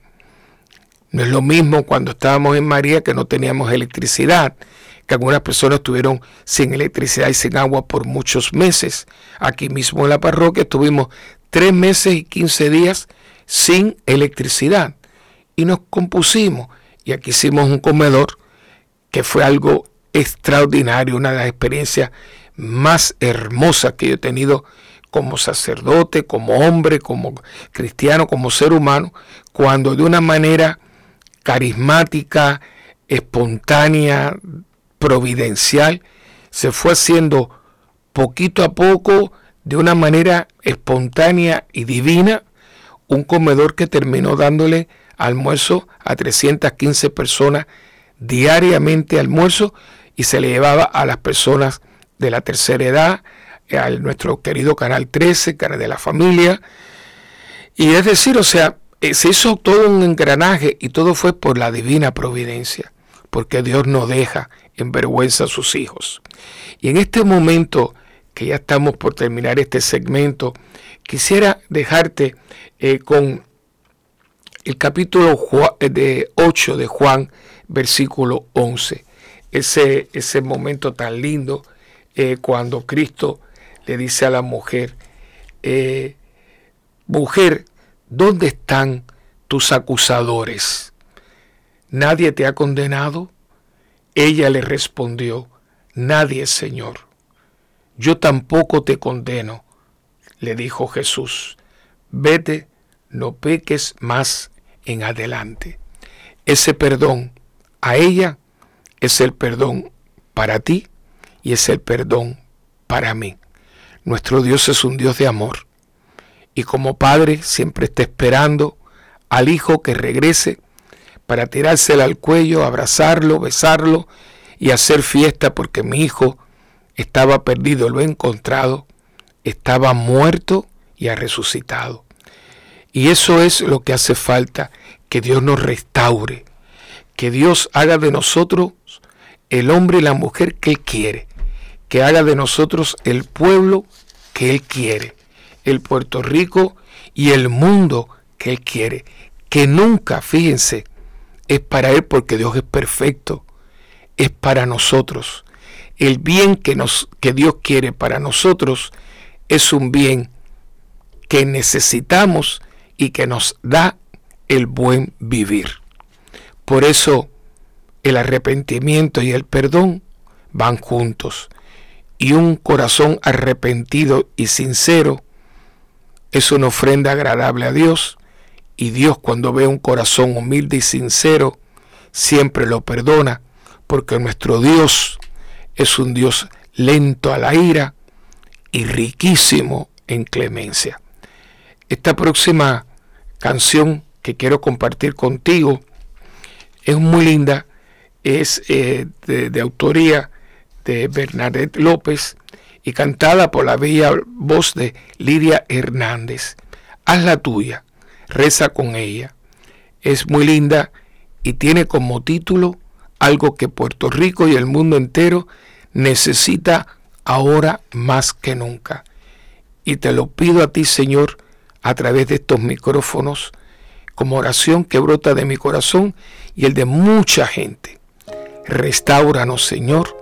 [SPEAKER 1] No es lo mismo cuando estábamos en María que no teníamos electricidad, que algunas personas estuvieron sin electricidad y sin agua por muchos meses. Aquí mismo en la parroquia estuvimos tres meses y quince días sin electricidad y nos compusimos y aquí hicimos un comedor que fue algo extraordinario, una de las experiencias más hermosa que yo he tenido como sacerdote, como hombre, como cristiano, como ser humano, cuando de una manera carismática, espontánea, providencial, se fue haciendo poquito a poco, de una manera espontánea y divina, un comedor que terminó dándole almuerzo a 315 personas diariamente almuerzo y se le llevaba a las personas de la tercera edad, a nuestro querido Canal 13, Canal de la Familia. Y es decir, o sea, eh, se hizo todo un engranaje y todo fue por la divina providencia, porque Dios no deja en vergüenza a sus hijos. Y en este momento que ya estamos por terminar este segmento, quisiera dejarte eh, con el capítulo de 8 de Juan, versículo 11. Ese, ese momento tan lindo eh, cuando Cristo le dice a la mujer, eh, mujer, ¿dónde están tus acusadores? ¿Nadie te ha condenado? Ella le respondió, nadie, Señor. Yo tampoco te condeno, le dijo Jesús. Vete, no peques más en adelante. Ese perdón a ella es el perdón para ti y es el perdón para mí. Nuestro Dios es un Dios de amor y como padre siempre está esperando al hijo que regrese para tirárselo al cuello, abrazarlo, besarlo y hacer fiesta porque mi hijo estaba perdido, lo he encontrado, estaba muerto y ha resucitado. Y eso es lo que hace falta, que Dios nos restaure, que Dios haga de nosotros el hombre y la mujer que Él quiere, que haga de nosotros el pueblo que Él quiere, el Puerto Rico y el mundo que Él quiere, que nunca, fíjense, es para Él porque Dios es perfecto, es para nosotros. El bien que, nos, que Dios quiere para nosotros es un bien que necesitamos y que nos da el buen vivir. Por eso el arrepentimiento y el perdón van juntos y un corazón arrepentido y sincero es una ofrenda agradable a Dios y Dios cuando ve un corazón humilde y sincero siempre lo perdona porque nuestro Dios es un Dios lento a la ira y riquísimo en clemencia. Esta próxima canción que quiero compartir contigo es muy linda, es eh, de, autoría de Bernadette López y cantada por la bella voz de Lidia Hernández. Haz la tuya, reza con ella. Es muy linda y tiene como título algo que Puerto Rico y el mundo entero necesita ahora más que nunca. Y te lo pido a ti, Señor, a través de estos micrófonos, como oración que brota de mi corazón y el de mucha gente. Restauranos, Señor,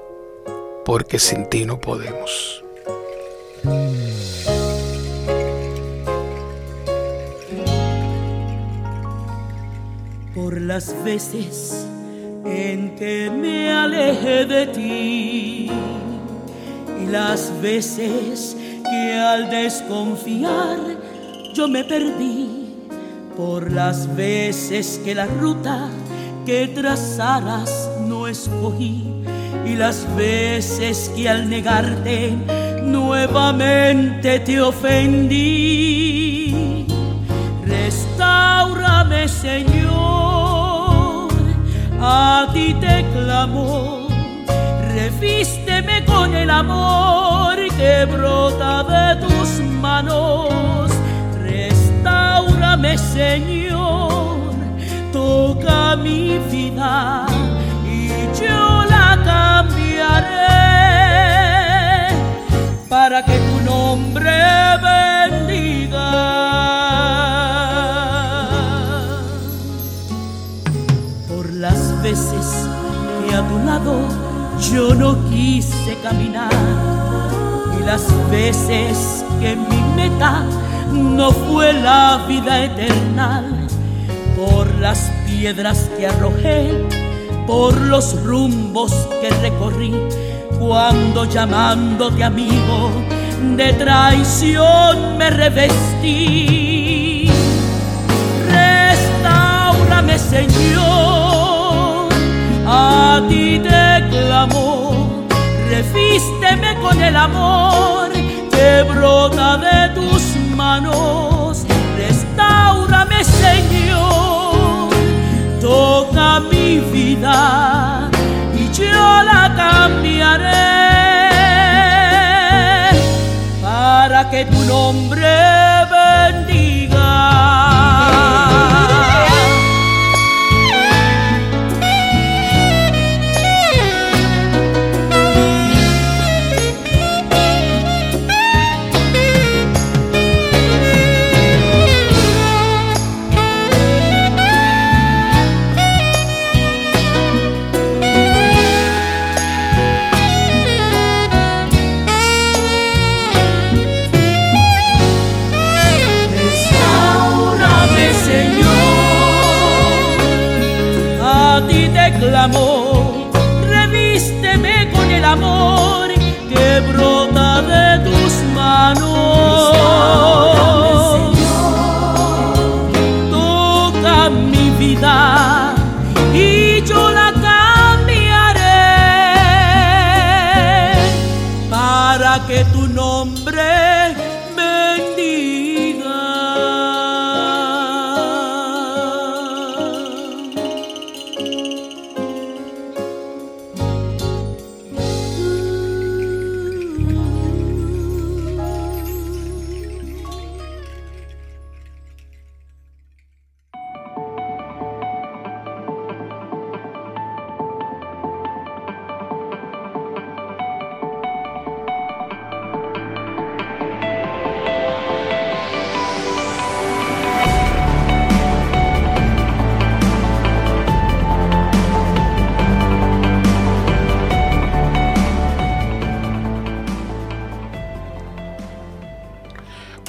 [SPEAKER 1] porque sin ti no podemos.
[SPEAKER 5] Por las veces en que me aleje de ti y las veces que al desconfiar yo me perdí, por las veces que la ruta que trazaras no escogí y las veces que al negarte nuevamente te ofendí. Restaurame, Señor, a ti te clamo, revísteme con el amor que brota de tus manos. Restaurame, Señor, mi vida y yo la cambiaré para que tu nombre bendiga. Por las veces que a tu lado yo no quise caminar y las veces que mi meta no fue la vida eterna por las piedras que arrojé, por los rumbos que recorrí, cuando llamándote amigo de traición me revestí. Restaurame, Señor, a ti te clamo, revísteme con el amor que brota de tus manos. Toca mi vida y yo la cambiaré. Para que tu nombre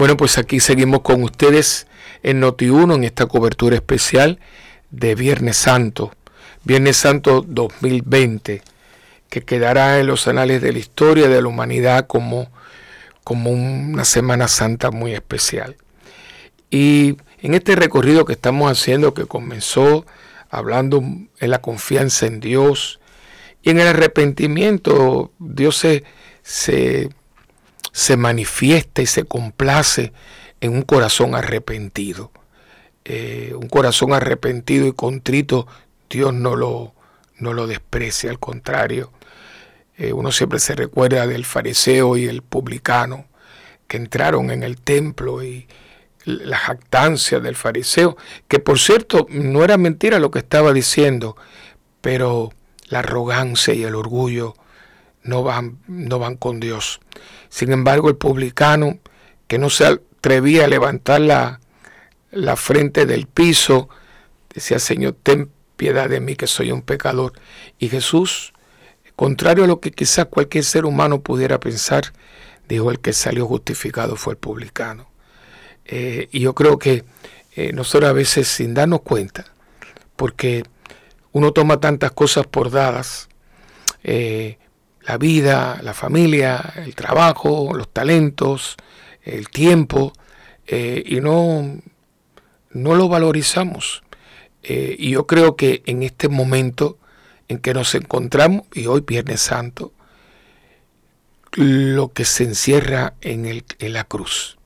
[SPEAKER 1] Bueno, pues aquí seguimos con ustedes en Noti1 en esta cobertura especial de Viernes Santo, Viernes Santo 2020, que quedará en los anales de la historia de la humanidad como, como una Semana Santa muy especial. Y en este recorrido que estamos haciendo, que comenzó hablando en la confianza en Dios Y en el arrepentimiento Dios se, se, se manifiesta y se complace en un corazón arrepentido. Eh, un corazón arrepentido y contrito, Dios no lo, no lo desprecia, al contrario. Eh, uno siempre se recuerda del fariseo y el publicano que entraron en el templo y la jactancia del fariseo, que por cierto no era mentira lo que estaba diciendo, pero la arrogancia y el orgullo no van, no van con Dios. Sin embargo, el publicano que no se atrevía a levantar la, la frente del piso, decía, Señor, ten piedad de mí que soy un pecador. Y Jesús, contrario a lo que quizás cualquier ser humano pudiera pensar, dijo, el que salió justificado fue el publicano. Eh, y yo creo que eh, nosotros a veces sin darnos cuenta, porque uno toma tantas cosas por dadas, eh, la vida, la familia, el trabajo, los talentos, el tiempo, y no, no lo valorizamos. y yo creo que en este momento en que nos encontramos, y hoy Viernes Santo, lo que se encierra en, el, en la cruz.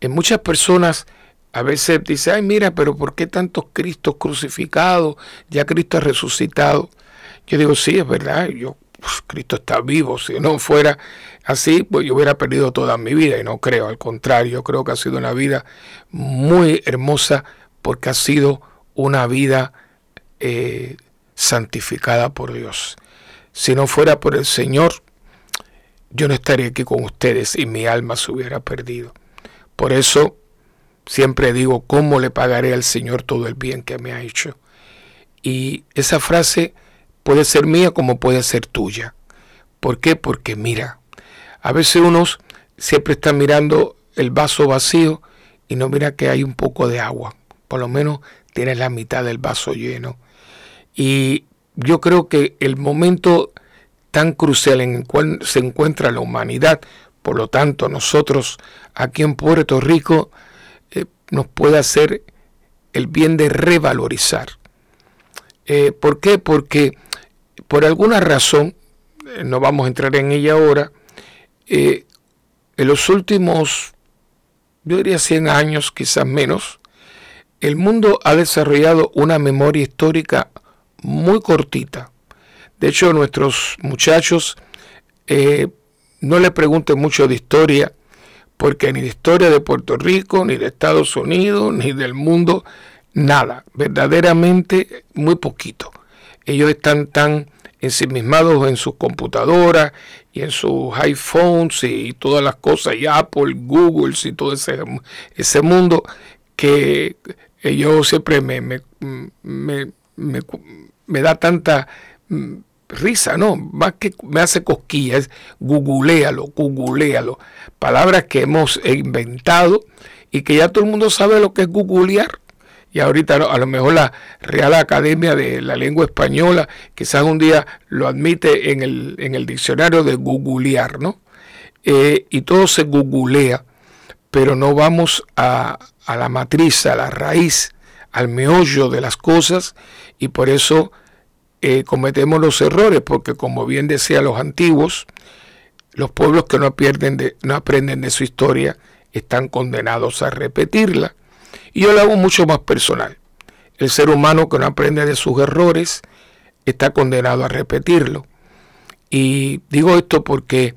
[SPEAKER 1] En muchas personas a veces dicen, ay mira, pero ¿por qué tantos Cristos crucificados? Ya Cristo ha resucitado. Yo digo, sí, es verdad, yo, Cristo está vivo, si no fuera así, pues yo hubiera perdido toda mi vida y no creo, al contrario, creo que ha sido una vida muy hermosa porque ha sido una vida eh, santificada por Dios. Si no fuera por el Señor, yo no estaría aquí con ustedes y mi alma se hubiera perdido. Por eso siempre digo, ¿cómo le pagaré al Señor todo el bien que me ha hecho? Y esa frase puede ser mía como puede ser tuya. ¿Por qué? Porque mira, a veces unos siempre están mirando el vaso vacío y no mira que hay un poco de agua. Por lo menos tienes la mitad del vaso lleno. Y yo creo que el momento tan crucial en el cual se encuentra la humanidad. Por lo tanto, nosotros aquí en Puerto Rico eh, nos puede hacer el bien de revalorizar. Eh, ¿Por qué? Porque por alguna razón, eh, no vamos a entrar en ella ahora, en los últimos, yo diría 100 años, quizás menos, el mundo ha desarrollado una memoria histórica muy cortita de hecho, nuestros muchachos eh, no le pregunten mucho de historia, porque ni de historia de Puerto Rico, ni de Estados Unidos, ni del mundo, nada, verdaderamente muy poquito. Ellos están tan ensimismados en sus computadoras y en sus iPhones y todas las cosas, y Apple, Google y todo ese, ese mundo, que ellos siempre me, me, me, me da tanta Mm, risa, no, más que me hace cosquillas, googlealo, googlealo. Palabras que hemos inventado y que ya todo el mundo sabe lo que es googlear. Y ahorita a lo mejor la Real Academia de la Lengua Española quizás un día lo admite en el, en el diccionario de googlear, ¿no? Eh, y todo se googlea, pero no vamos a, a la matriz, a la raíz, al meollo de las cosas y por eso eh, cometemos los errores, porque como bien decía los antiguos, los pueblos que no, pierden de, no aprenden de su historia están condenados a repetirla. Y yo lo hago mucho más personal. El ser humano que no aprende de sus errores está condenado a repetirlo. Y digo esto porque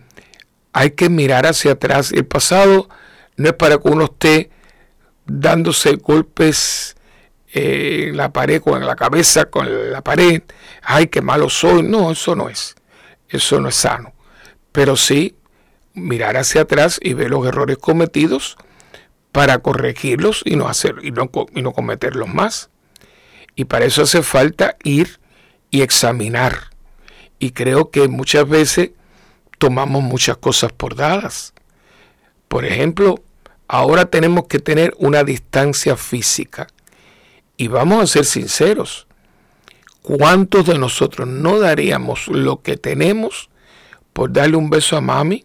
[SPEAKER 1] hay que mirar hacia atrás. El pasado no es para que uno esté dándose golpes eh, la pared con la cabeza, con la pared, ay, qué malo soy. No, eso no es. Eso no es sano. Pero sí mirar hacia atrás y ver los errores cometidos para corregirlos y no hacer y no, y no cometerlos más. Y para eso hace falta ir y examinar. Y creo que muchas veces tomamos muchas cosas por dadas. Por ejemplo, ahora tenemos que tener una distancia física y vamos a ser sinceros, ¿cuántos de nosotros no daríamos lo que tenemos por darle un beso a mami?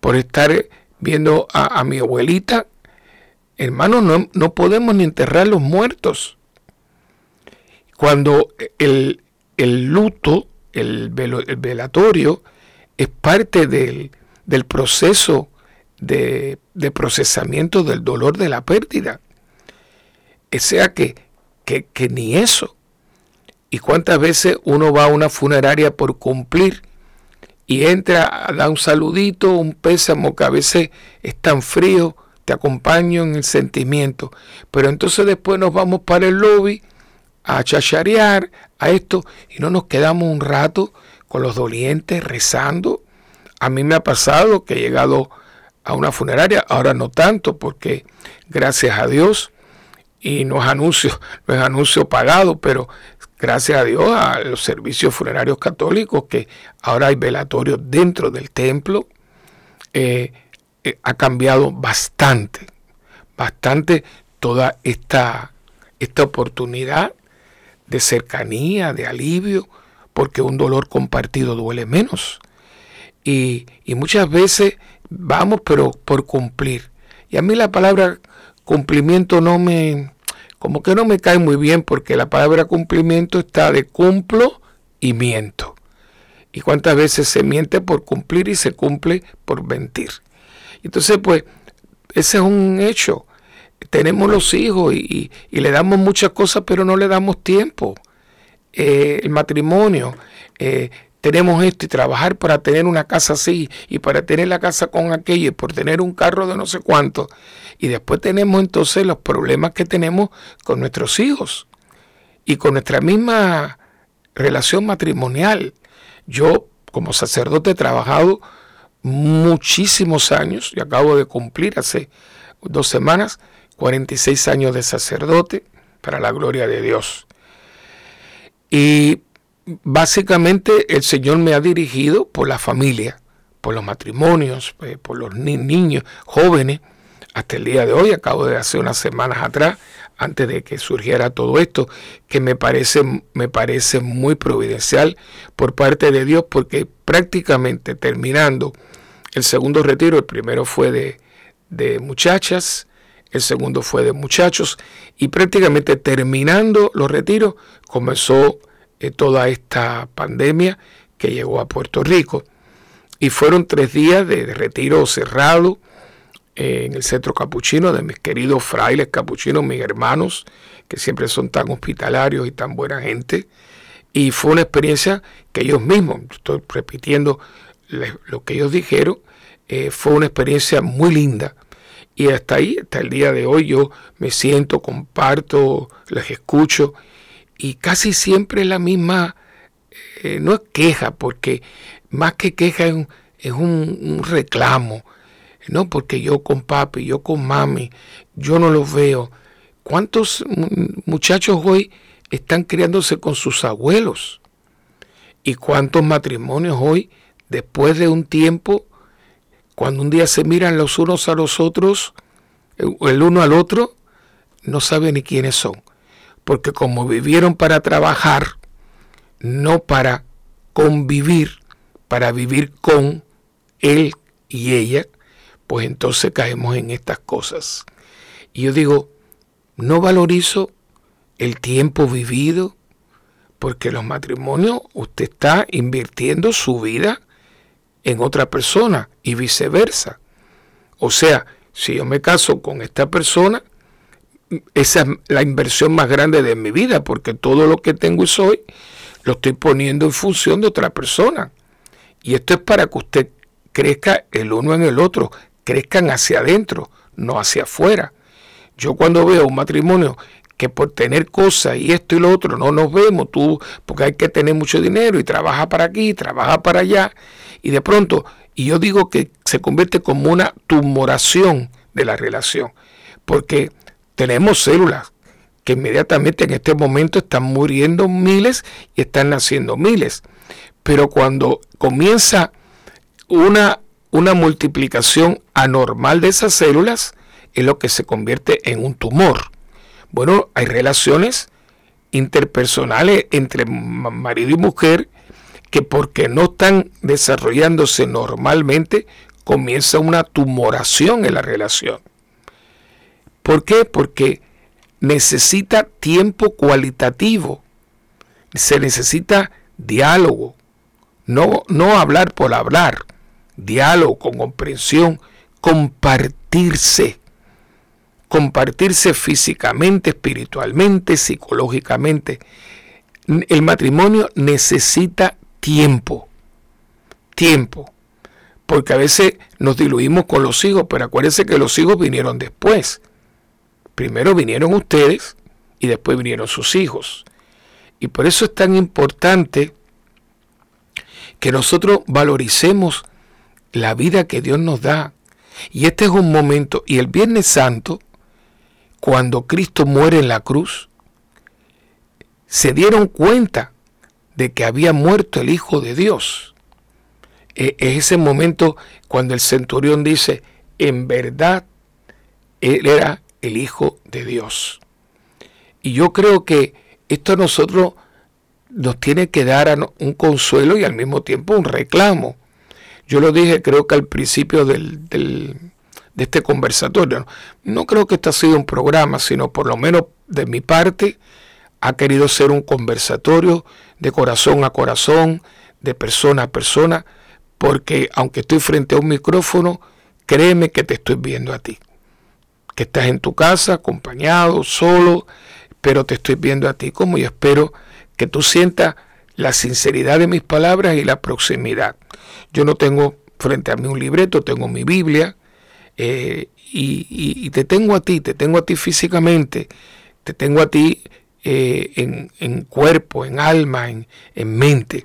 [SPEAKER 1] Por estar viendo a, mi abuelita. Hermano, no, no, podemos ni enterrar los muertos. Cuando el, el luto el, velatorio es parte del, proceso de, procesamiento del dolor de la pérdida. O sea que, que, que ni eso. ¿Y cuántas veces uno va a una funeraria por cumplir y entra, da un saludito, un pésamo que a veces es tan frío, te acompaño en el sentimiento, pero entonces después nos vamos para el lobby a chacharear, a esto, y no nos quedamos un rato con los dolientes rezando. A mí me ha pasado que he llegado a una funeraria, ahora no tanto, porque gracias a Dios, y no es anuncio, no es anuncio pagado, pero gracias a Dios a los servicios funerarios católicos, que ahora hay velatorios dentro del templo, eh, eh, ha cambiado bastante, bastante toda esta, esta oportunidad de cercanía, de alivio, porque un dolor compartido duele menos. Y, y muchas veces vamos, pero por cumplir. Y a mí la palabra cumplimiento no me, como que no me cae muy bien porque la palabra cumplimiento está de cumplo y miento. Y cuántas veces se miente por cumplir y se cumple por mentir. Entonces, pues, ese es un hecho. Tenemos los hijos y, le damos muchas cosas, pero no le damos tiempo. Eh, el matrimonio, eh, tenemos esto y trabajar para tener una casa así y para tener la casa con aquello y por tener un carro de no sé cuánto. Y después tenemos entonces los problemas que tenemos con nuestros hijos y con nuestra misma relación matrimonial. Yo como sacerdote he trabajado muchísimos años y acabo de cumplir hace dos semanas 46 años de sacerdote para la gloria de Dios. Y básicamente el Señor me ha dirigido por la familia, por los matrimonios, eh, por los niños, jóvenes, hasta el día de hoy, acabo de hacer unas semanas atrás, antes de que surgiera todo esto, que me parece, me parece muy providencial por parte de Dios, porque prácticamente terminando el segundo retiro, el primero fue de, de muchachas, el segundo fue de muchachos, y prácticamente terminando los retiros comenzó toda esta pandemia que llegó a Puerto Rico. Y fueron tres días de, retiro cerrado eh, en el centro capuchino de mis queridos frailes capuchinos, mis hermanos, que siempre son tan hospitalarios y tan buena gente. Y fue una experiencia que ellos mismos, estoy repitiendo lo que ellos dijeron, eh, fue una experiencia muy linda. Y hasta ahí, hasta el día de hoy, yo me siento, comparto, les escucho y casi siempre es la misma, eh, no es queja, porque más que queja es un, reclamo, no porque yo con papi, yo con mami, yo no los veo. ¿Cuántos muchachos hoy están criándose con sus abuelos? ¿Y cuántos matrimonios hoy, después de un tiempo, cuando un día se miran los unos a los otros, el uno al otro, no saben ni quiénes son? Porque como vivieron para trabajar, no para convivir, para vivir con él y ella, pues entonces caemos en estas cosas. Y yo digo, no valorizo el tiempo vivido, porque los matrimonios usted está invirtiendo su vida en otra persona y viceversa. O sea, si yo me caso con esta persona, esa es la inversión más grande de mi vida, porque todo lo que tengo y soy lo estoy poniendo en función de otra persona. Y esto es para que usted crezca el uno en el otro, crezcan hacia adentro, no hacia afuera. Yo cuando veo un matrimonio que por tener cosas y esto y lo otro no nos vemos, tú, porque hay que tener mucho dinero y trabaja para aquí, trabaja para allá, y de pronto, y yo digo que se convierte como una tumoración de la relación, porque tenemos células que inmediatamente en este momento están muriendo miles y están naciendo miles. Pero cuando comienza una, una multiplicación anormal de esas células, es lo que se convierte en un tumor. Bueno, hay relaciones interpersonales entre marido y mujer que porque no están desarrollándose normalmente, comienza una tumoración en la relación. ¿Por qué? Porque necesita tiempo cualitativo, se necesita diálogo, no, no hablar por hablar, diálogo con comprensión, compartirse, compartirse físicamente, espiritualmente, psicológicamente. El matrimonio necesita tiempo, tiempo, porque a veces nos diluimos con los hijos, pero acuérdense que los hijos vinieron después. Primero vinieron ustedes y después vinieron sus hijos. Y por eso es tan importante que nosotros valoricemos la vida que Dios nos da. Y este es un momento, y el Viernes Santo, cuando Cristo muere en la cruz, se dieron cuenta de que había muerto el Hijo de Dios. E, es ese momento cuando el centurión dice, en verdad, Él era el Hijo de Dios. Y yo creo que esto a nosotros nos tiene que dar un consuelo y al mismo tiempo un reclamo. Yo lo dije creo que al principio del, de este conversatorio. No creo que esto ha sido un programa, sino por lo menos de mi parte ha querido ser un conversatorio de corazón a corazón, de persona a persona, porque aunque estoy frente a un micrófono, créeme que te estoy viendo a ti. Que estás en tu casa, acompañado, solo, pero te estoy viendo a ti como y espero que tú sientas la sinceridad de mis palabras y la proximidad. Yo no tengo frente a mí un libreto, tengo mi Biblia eh, y, te tengo a ti, te tengo a ti físicamente, te tengo a ti eh, en, cuerpo, en alma, en, mente.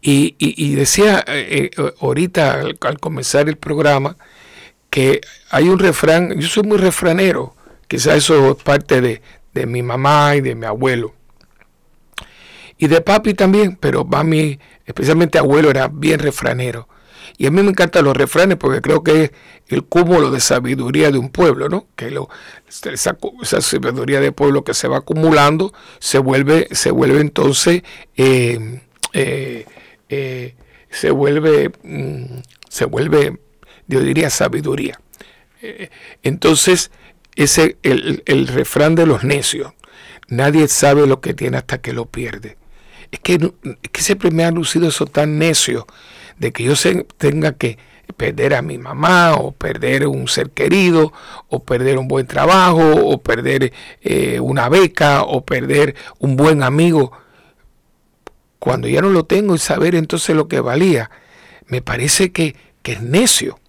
[SPEAKER 1] Y, decía eh, ahorita al comenzar el programa que hay un refrán, yo soy muy refranero, Quizás eso es parte de, mi mamá y de mi abuelo. Y de papi también, pero mami, especialmente abuelo, era bien refranero. Y a mí me encantan los refranes porque creo que es el cúmulo de sabiduría de un pueblo, ¿no? Que lo, esa, sabiduría de pueblo que se va acumulando se vuelve, se vuelve entonces, eh, eh, eh, se vuelve, mm, se vuelve, yo diría, sabiduría. entonces, ese el, el refrán de los necios. Nadie sabe lo que tiene hasta que lo pierde. Es que, es que siempre me ha lucido eso tan necio de que yo se, tenga que perder a mi mamá o perder un ser querido o perder un buen trabajo o perder eh, una beca o perder un buen amigo. Cuando ya no lo tengo y saber entonces lo que valía, me parece que, que es necio.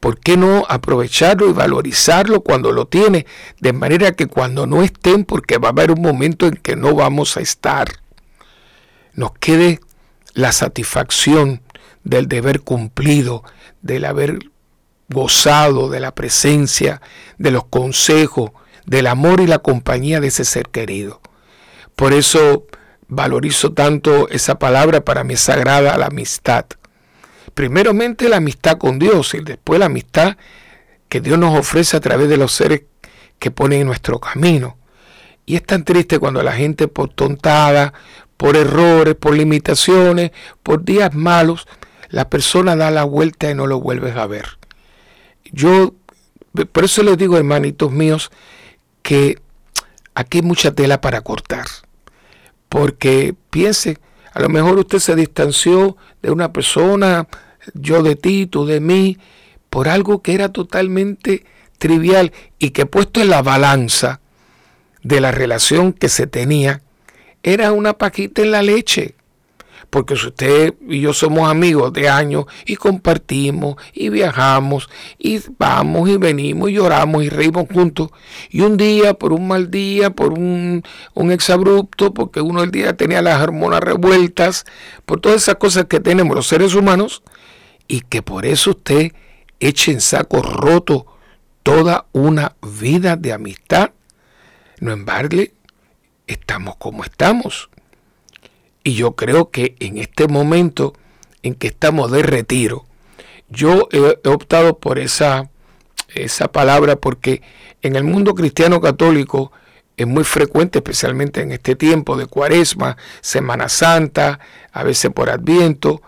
[SPEAKER 1] ¿Por qué no aprovecharlo y valorizarlo cuando lo tiene? De manera que cuando no estén, porque va a haber un momento en que no vamos a estar, nos quede la satisfacción del deber cumplido, del haber gozado de la presencia, de los consejos, del amor y la compañía de ese ser querido. Por eso valorizo tanto esa palabra, para mí sagrada, la amistad primeramente la amistad con Dios y después la amistad que Dios nos ofrece a través de los seres que ponen en nuestro camino. Y es tan triste cuando la gente por tontada, por errores, por limitaciones, por días malos, la persona da la vuelta y no lo vuelves a ver. Yo, por eso les digo, hermanitos míos, que aquí hay mucha tela para cortar. Porque piense, a lo mejor usted se distanció de una persona yo de ti, tú de mí, por algo que era totalmente trivial y que puesto en la balanza de la relación que se tenía, era una paquita en la leche. Porque si usted y yo somos amigos de años y compartimos y viajamos y vamos y venimos y lloramos y reímos juntos, y un día, por un mal día, por un, un exabrupto, porque uno el día tenía las hormonas revueltas, por todas esas cosas que tenemos los seres humanos, y que por eso usted eche en saco roto toda una vida de amistad. No embargue, estamos como estamos. Y yo creo que en este momento en que estamos de retiro, yo he, optado por esa, esa palabra porque en el mundo cristiano católico es muy frecuente, especialmente en este tiempo de cuaresma, Semana Santa, a veces por Adviento,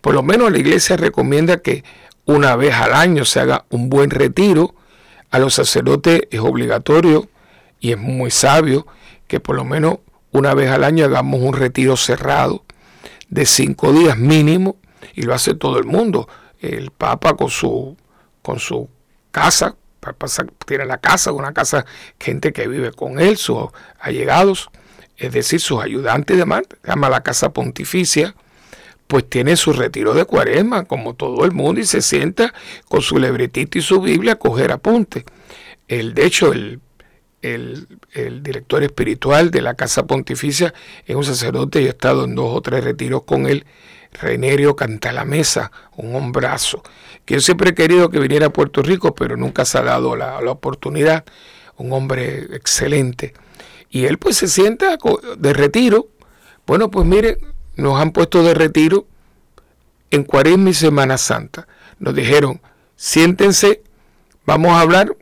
[SPEAKER 1] por lo menos la iglesia recomienda que una vez al año se haga un buen retiro. A los sacerdotes es obligatorio y es muy sabio que por lo menos una vez al año hagamos un retiro cerrado de cinco días mínimo y lo hace todo el mundo. El Papa con su, con su casa, tiene la casa, una casa, gente que vive con él, sus allegados, es decir, sus ayudantes y demás, llama la casa pontificia, pues tiene su retiro de cuaresma, como todo el mundo, y se sienta con su lebretito y su Biblia a coger apuntes. El, de hecho, el, el, el, director espiritual de la Casa Pontificia es un sacerdote, yo he estado en dos o tres retiros con él, Renerio mesa un hombrazo, que yo siempre he querido que viniera a Puerto Rico, pero nunca se ha dado la, la oportunidad, un hombre excelente. Y él pues se sienta de retiro. Bueno, pues mire, nos han puesto de retiro en Cuaresma y Semana Santa. Nos dijeron, siéntense, vamos a hablar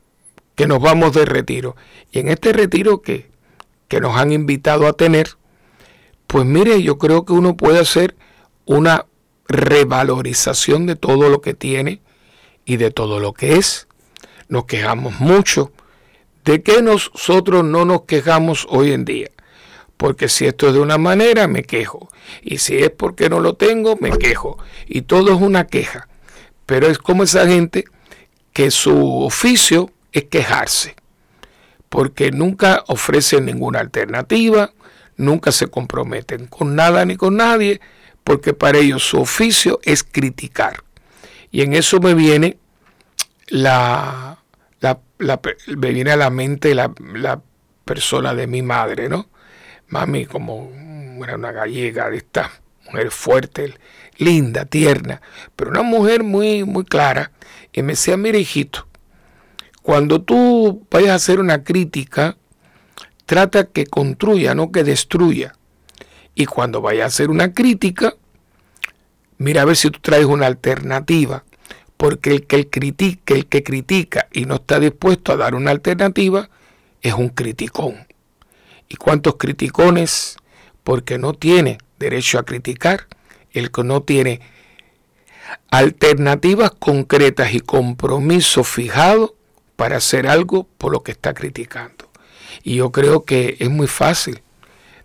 [SPEAKER 1] que nos vamos de retiro. Y en este retiro que, que nos han invitado a tener, pues mire, yo creo que uno puede hacer una revalorización de todo lo que tiene y de todo lo que es. Nos quejamos mucho. ¿De qué nosotros no nos quejamos hoy en día? Porque si esto es de una manera, me quejo. Y si es porque no lo tengo, me quejo. Y todo es una queja. Pero es como esa gente que su oficio es quejarse. Porque nunca ofrecen ninguna alternativa, nunca se comprometen con nada ni con nadie, porque para ellos su oficio es criticar. Y en eso me viene la, me viene a la mente la, persona de mi madre, ¿no? Mami como era una gallega de esta mujer fuerte, linda, tierna, pero una mujer muy, muy clara. Y me decía, mire hijito, cuando tú vayas a hacer una crítica, trata que construya, no que destruya. Y cuando vaya a hacer una crítica, mira a ver si tú traes una alternativa. Porque el que, el, critica, el que critica y no está dispuesto a dar una alternativa es un criticón. ¿Y cuántos criticones? Porque no tiene derecho a criticar. El que no tiene alternativas concretas y compromiso fijado para hacer algo por lo que está criticando. Y yo creo que es muy fácil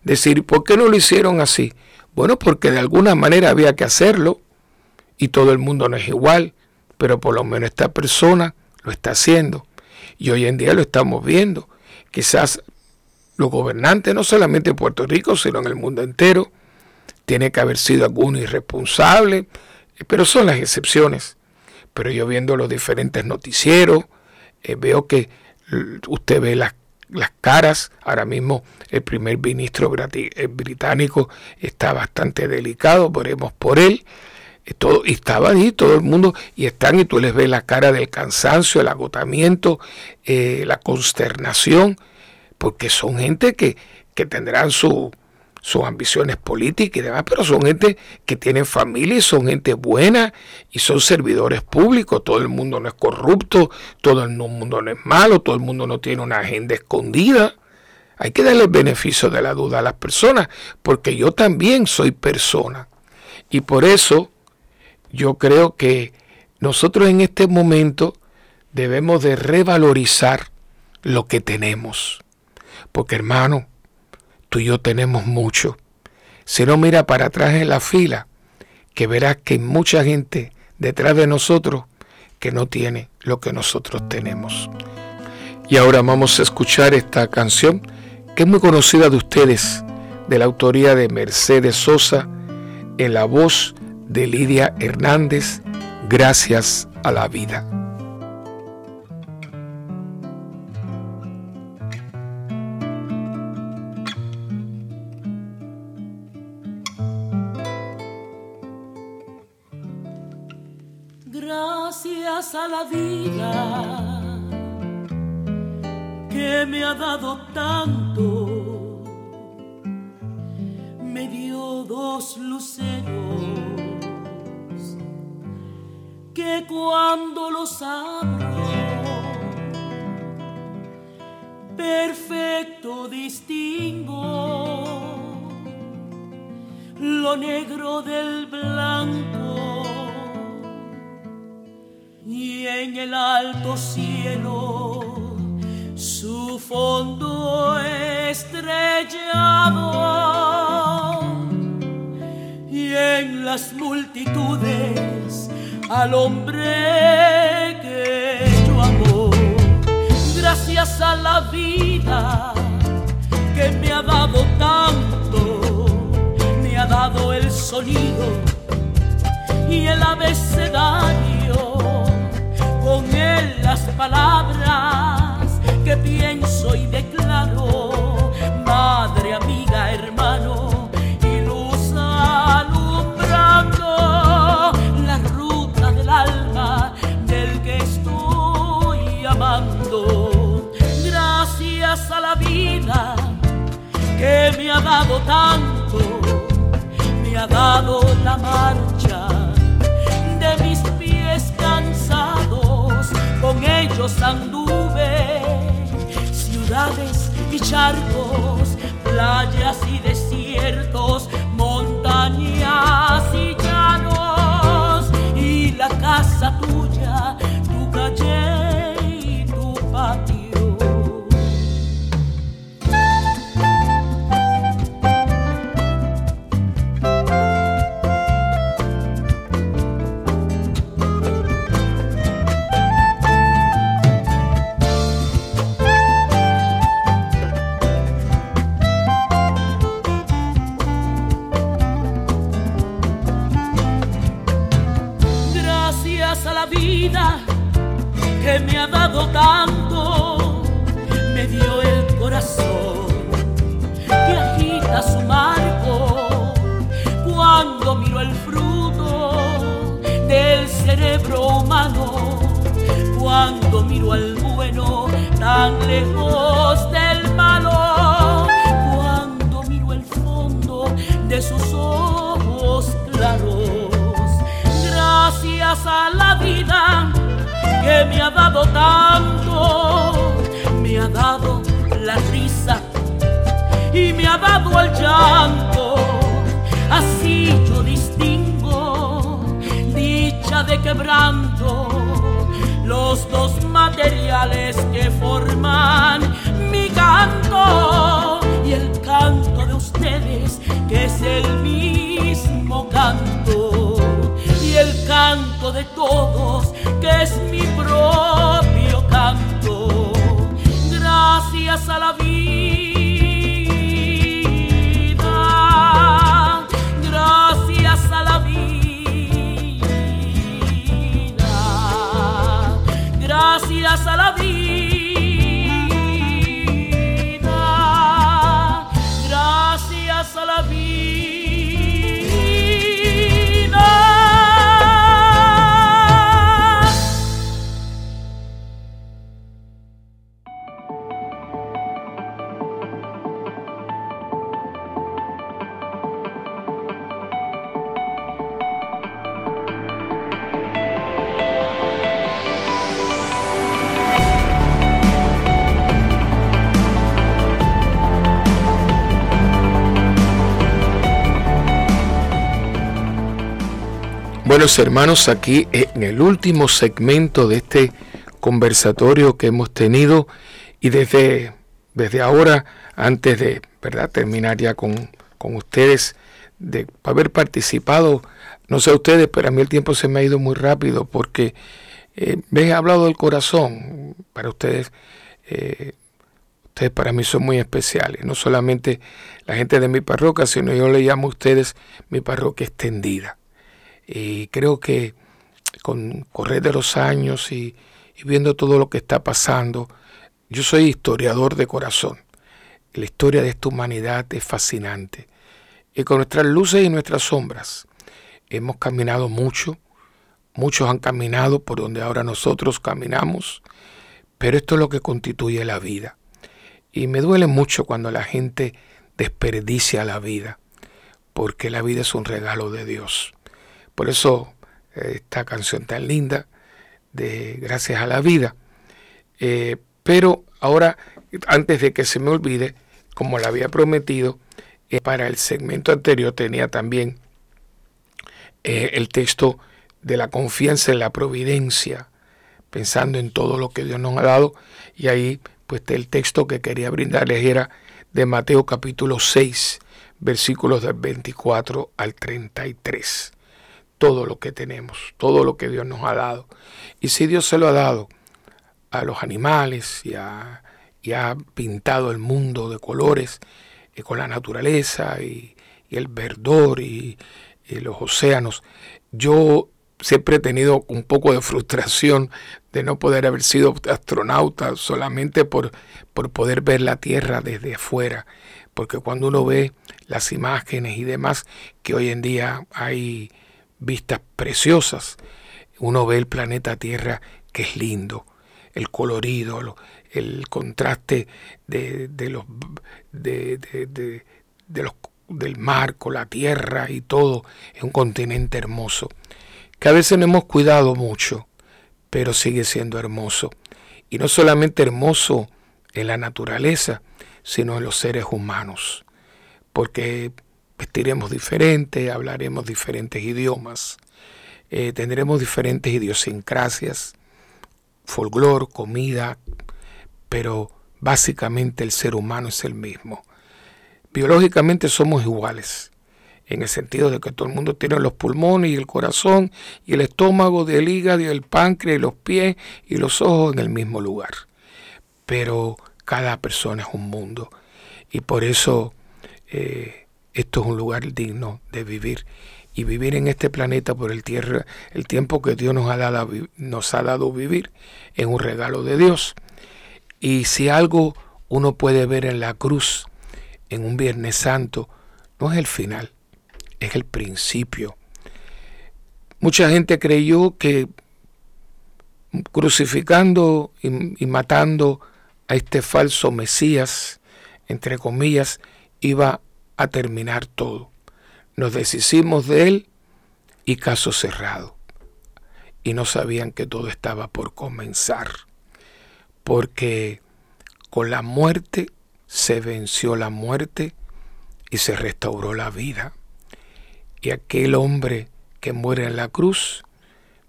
[SPEAKER 1] decir, ¿por qué no lo hicieron así? Bueno, porque de alguna manera había que hacerlo y todo el mundo no es igual, pero por lo menos esta persona lo está haciendo. Y hoy en día lo estamos viendo. Quizás los gobernantes, no solamente en Puerto Rico, sino en el mundo entero, tiene que haber sido alguno irresponsable, pero son las excepciones. Pero yo viendo los diferentes noticieros, eh, veo que usted ve las las caras. Ahora mismo el primer ministro eh, británico está bastante delicado, veremos por él. Eh, todo, y estaba ahí todo el mundo y están y tú les ves la cara del cansancio, el agotamiento, eh, la consternación, porque son gente que, que tendrán su, sus ambiciones políticas y demás, pero son gente que tienen familia y son gente buena y son servidores públicos. Todo el mundo no es corrupto, todo el mundo no es malo, todo el mundo no tiene una agenda escondida. Hay que darle el beneficio de la duda a las personas, porque yo también soy persona. Y por eso yo creo que nosotros en este momento debemos de revalorizar lo que tenemos. Porque hermano, tú y yo tenemos mucho. Si no mira para atrás en la fila, que verás que hay mucha gente detrás de nosotros que no tiene lo que nosotros tenemos. Y ahora vamos a escuchar esta canción que es muy conocida de ustedes, de la autoría de Mercedes Sosa, en la voz de Lidia Hernández, Gracias a la vida.
[SPEAKER 5] A la vida que me ha dado tanto. Me dio dos luceros que cuando los abro, perfecto distingo lo negro del blanco y en el alto cielo su fondo estrellado y las multitudes al hombre que yo amo. Gracias a la vida que me ha dado tanto, me ha dado el sonido y el abecedario, las palabras que pienso y declaro, madre, amiga, hermano, y luz alumbrando la ruta del alma del que estoy amando. Gracias a la vida que me ha dado tanto, me ha dado la marcha de mis con ellos anduve ciudades y charcos, playas y desiertos, montañas y
[SPEAKER 1] Hermanos, aquí en el último segmento de este conversatorio que hemos tenido y desde, desde ahora, antes de ¿verdad? terminar ya con, con ustedes, de haber participado, no sé ustedes, pero a mí el tiempo se me ha ido muy rápido porque eh, he hablado del corazón, para ustedes, eh, ustedes para mí son muy especiales, no solamente la gente de mi parroquia, sino yo le llamo a ustedes mi parroquia extendida. Y creo que con correr de los años y, y, viendo todo lo que está pasando, yo soy historiador de corazón. La historia de esta humanidad es fascinante. Y con nuestras luces y nuestras sombras hemos caminado mucho, muchos han caminado por donde ahora nosotros caminamos, pero esto es lo que constituye la vida. Y me duele mucho cuando la gente desperdicia la vida, porque la vida es un regalo de Dios. Por eso esta canción tan linda de Gracias a la vida. Eh, pero ahora, antes de que se me olvide, como le había prometido, eh, para el segmento anterior tenía también eh, el texto de la confianza en la providencia, pensando en todo lo que Dios nos ha dado. Y ahí, pues el texto que quería brindarles era de Mateo capítulo 6, versículos del 24 al 33. Todo lo que tenemos, todo lo que Dios nos ha dado. Y si Dios se lo ha dado a los animales y, ha pintado el mundo de colores y con la naturaleza y, el verdor y, los océanos, yo siempre he tenido un poco de frustración de no poder haber sido astronauta solamente por, por poder ver la Tierra desde afuera. Porque cuando uno ve las imágenes y demás, que hoy en día hay vistas preciosas, uno ve el planeta Tierra que es lindo, el colorido, el contraste de, los, de, de los, del mar con la tierra y todo, es un continente hermoso, que a veces no hemos cuidado mucho, pero sigue siendo hermoso. Y no solamente hermoso en la naturaleza, sino en los seres humanos, porque vestiremos diferente, hablaremos diferentes idiomas, eh, tendremos diferentes idiosincrasias, folclor, comida, pero básicamente el ser humano es el mismo. Biológicamente somos iguales, en el sentido de que todo el mundo tiene los pulmones y el corazón y el estómago, el hígado y el páncreas y los pies y los ojos en el mismo lugar. Pero cada persona es un mundo y por eso eh, esto es un lugar digno de vivir y vivir en este planeta por el tierra, el tiempo que Dios nos ha dado nos ha dado vivir es un regalo de Dios. Y si algo uno puede ver en la cruz en un Viernes Santo, no es el final, es el principio. Mucha gente creyó que crucificando y, matando a este falso Mesías, entre comillas, iba a terminar todo. Nos deshicimos de él y caso cerrado. Y no sabían que todo estaba por comenzar, porque con la muerte se venció la muerte y se restauró la vida. Y aquel hombre que muere en la cruz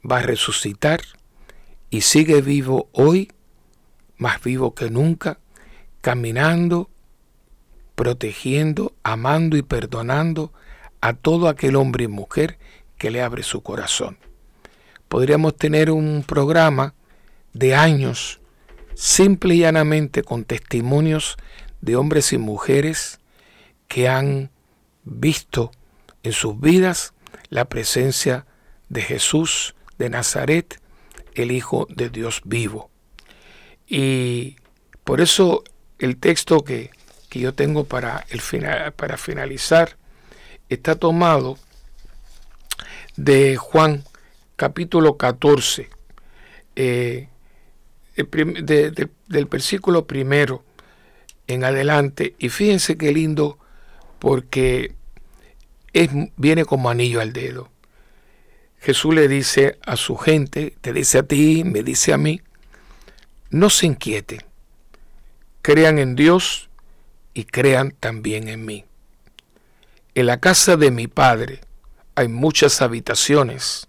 [SPEAKER 1] va a resucitar y sigue vivo hoy, más vivo que nunca, caminando, protegiendo, amando y perdonando a todo aquel hombre y mujer que le abre su corazón. Podríamos tener un programa de años, simple y llanamente con testimonios de hombres y mujeres que han visto en sus vidas la presencia de Jesús de Nazaret, el Hijo de Dios vivo. Y por eso el texto que, yo tengo para, el final, para finalizar está tomado de Juan capítulo 14, eh, del versículo primero en adelante. Y fíjense qué lindo porque es, viene como anillo al dedo. Jesús le dice a su gente, te dice a ti, me dice a mí, no se inquieten, crean en Dios y crean también en mí. En la casa de mi Padre hay muchas habitaciones.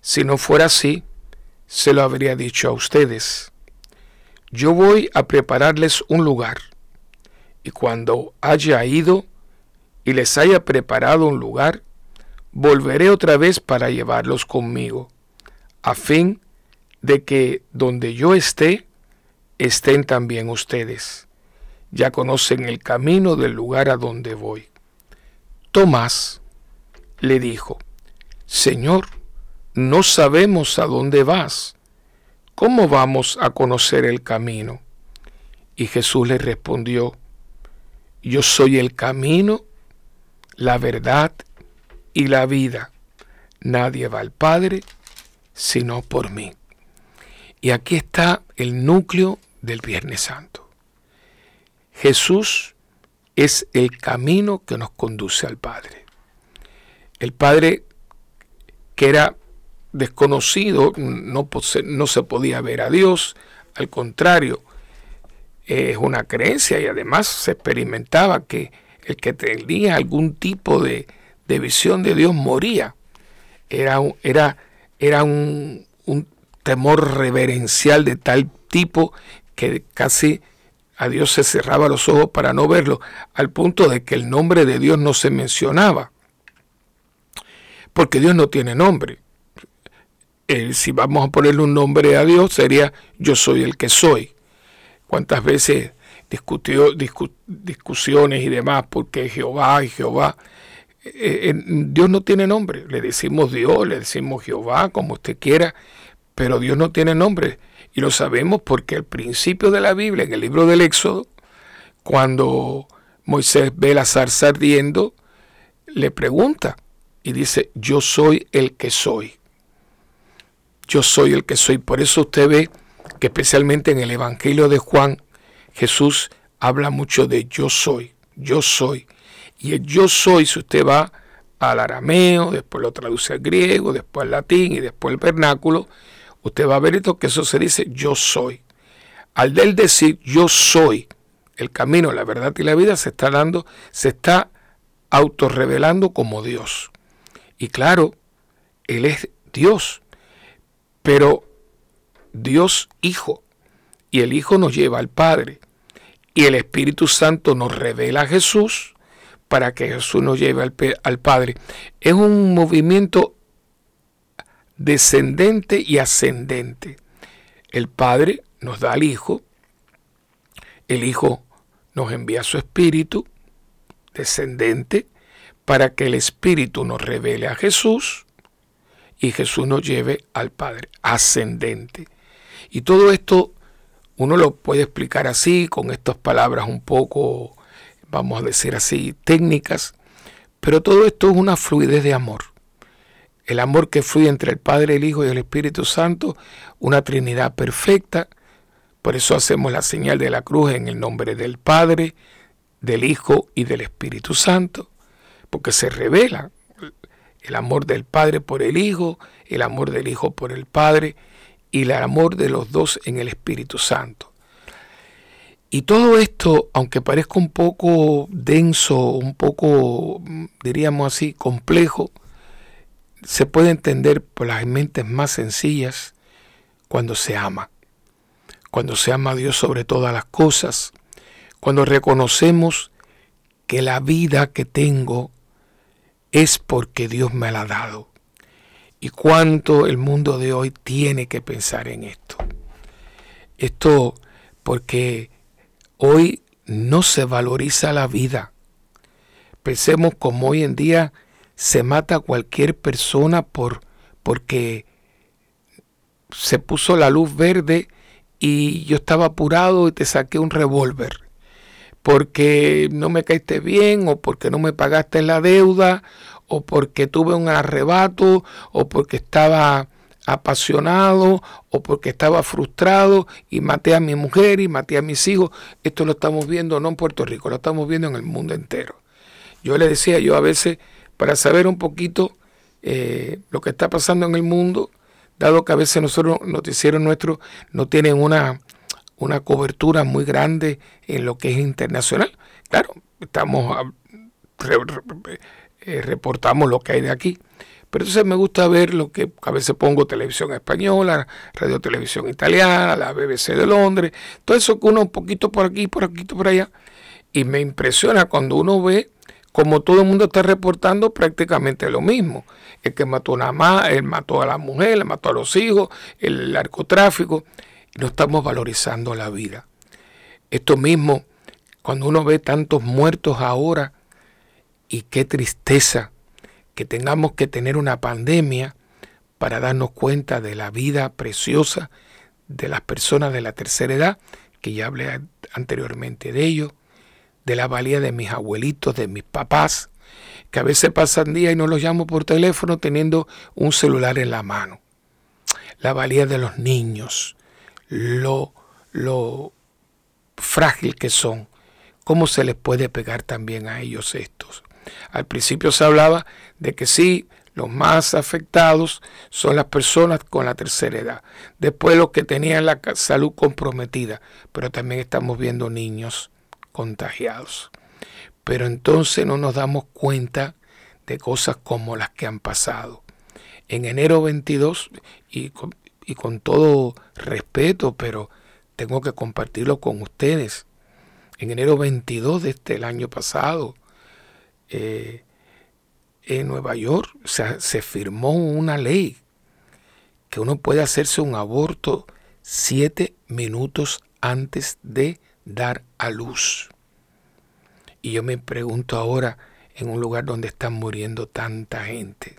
[SPEAKER 1] Si no fuera así, se lo habría dicho a ustedes. Yo voy a prepararles un lugar, y cuando haya ido y les haya preparado un lugar, volveré otra vez para llevarlos conmigo, a fin de que donde yo esté, estén también ustedes. Ya conocen el camino del lugar a donde voy. Tomás le dijo, Señor, no sabemos a dónde vas. ¿Cómo vamos a conocer el camino? Y Jesús le respondió, Yo soy el camino, la verdad y la vida. Nadie va al Padre sino por mí. Y aquí está el núcleo del Viernes Santo. Jesús es el camino que nos conduce al Padre. El Padre que era desconocido, no, se podía ver a Dios, al contrario, es una creencia y además se experimentaba que el que tenía algún tipo de, visión de Dios moría. Era, un temor reverencial de tal tipo que casi a Dios se cerraba los ojos para no verlo, al punto de que el nombre de Dios no se mencionaba. porque Dios no tiene nombre. Si vamos a ponerle un nombre a Dios, sería yo soy el que soy. ¿Cuántas veces discutió discusiones y demás porque Jehová y Jehová? Eh, eh, Dios no tiene nombre. Le decimos Dios, le decimos Jehová, como usted quiera, pero Dios no tiene nombre. Y lo sabemos porque al principio de la Biblia, en el libro del Éxodo, cuando Moisés ve la zarza ardiendo, le pregunta y dice, yo soy el que soy. Yo soy el que soy. Por eso usted ve que especialmente en el Evangelio de Juan, Jesús habla mucho de yo soy, yo soy. Y el yo soy, si usted va al arameo, después lo traduce al griego, después al latín y después al vernáculo, usted va a ver esto que eso se dice yo soy. Al del decir yo soy, el camino, la verdad y la vida se está dando, se está autorrevelando como Dios. Y claro, Él es Dios, pero Dios Hijo, y el Hijo nos lleva al Padre, y el Espíritu Santo nos revela a Jesús para que Jesús nos lleve al, al Padre. Es un movimiento descendente y ascendente. El Padre nos da al Hijo, el Hijo nos envía su Espíritu descendente para que el Espíritu nos revele a Jesús y Jesús nos lleve al Padre ascendente. Y todo esto uno lo puede explicar así, con estas palabras un poco, vamos a decir así, técnicas, pero todo esto es una fluidez de amor el amor que fluye entre el Padre, el Hijo y el Espíritu Santo, una Trinidad perfecta. Por eso hacemos la señal de la cruz en el nombre del Padre, del Hijo y del Espíritu Santo, porque se revela el amor del Padre por el Hijo, el amor del Hijo por el Padre y el amor de los dos en el Espíritu Santo. Y todo esto, aunque parezca un poco denso, un poco, diríamos así, complejo, se puede entender por las mentes más sencillas cuando se ama. Cuando se ama a Dios sobre todas las cosas. Cuando reconocemos que la vida que tengo es porque Dios me la ha dado. Y cuánto el mundo de hoy tiene que pensar en esto. Esto porque hoy no se valoriza la vida. Pensemos como hoy en día se mata a cualquier persona por porque se puso la luz verde y yo estaba apurado y te saqué un revólver porque no me caíste bien o porque no me pagaste la deuda o porque tuve un arrebato o porque estaba apasionado o porque estaba frustrado y maté a mi mujer y maté a mis hijos. Esto lo estamos viendo no en Puerto Rico, lo estamos viendo en el mundo entero. Yo le decía, yo a veces para saber un poquito eh, lo que está pasando en el mundo, dado que a veces nosotros, noticieros nuestros, no tienen una, una cobertura muy grande en lo que es internacional. Claro, estamos eh, reportamos lo que hay de aquí. Pero entonces me gusta ver lo que a veces pongo televisión española, radio televisión italiana, la BBC de Londres, todo eso que uno un poquito por aquí, por aquí, por allá. Y me impresiona cuando uno ve como todo el mundo está reportando prácticamente lo mismo. El que mató a una mamá, él mató a la mujer, le mató a los hijos, el narcotráfico. No estamos valorizando la vida. Esto mismo, cuando uno ve tantos muertos ahora, y qué tristeza que tengamos que tener una pandemia para darnos cuenta de la vida preciosa de las personas de la tercera edad, que ya hablé anteriormente de ello, de la valía de mis abuelitos, de mis papás, que a veces pasan días y no los llamo por teléfono teniendo un celular en la mano. La valía de los niños, lo, lo frágil que son, cómo se les puede pegar también a ellos estos. Al principio se hablaba de que sí, los más afectados son las personas con la tercera edad. Después los que tenían la salud comprometida. Pero también estamos viendo niños contagiados. Pero entonces no nos damos cuenta de cosas como las que han pasado. En enero 22, y con, todo respeto, pero tengo que compartirlo con ustedes, en enero 22 de este año pasado, eh, en Nueva York se firmó una ley que uno puede hacerse un aborto siete minutos antes de dar a luz. Y yo me pregunto ahora, en un lugar donde están muriendo tanta gente,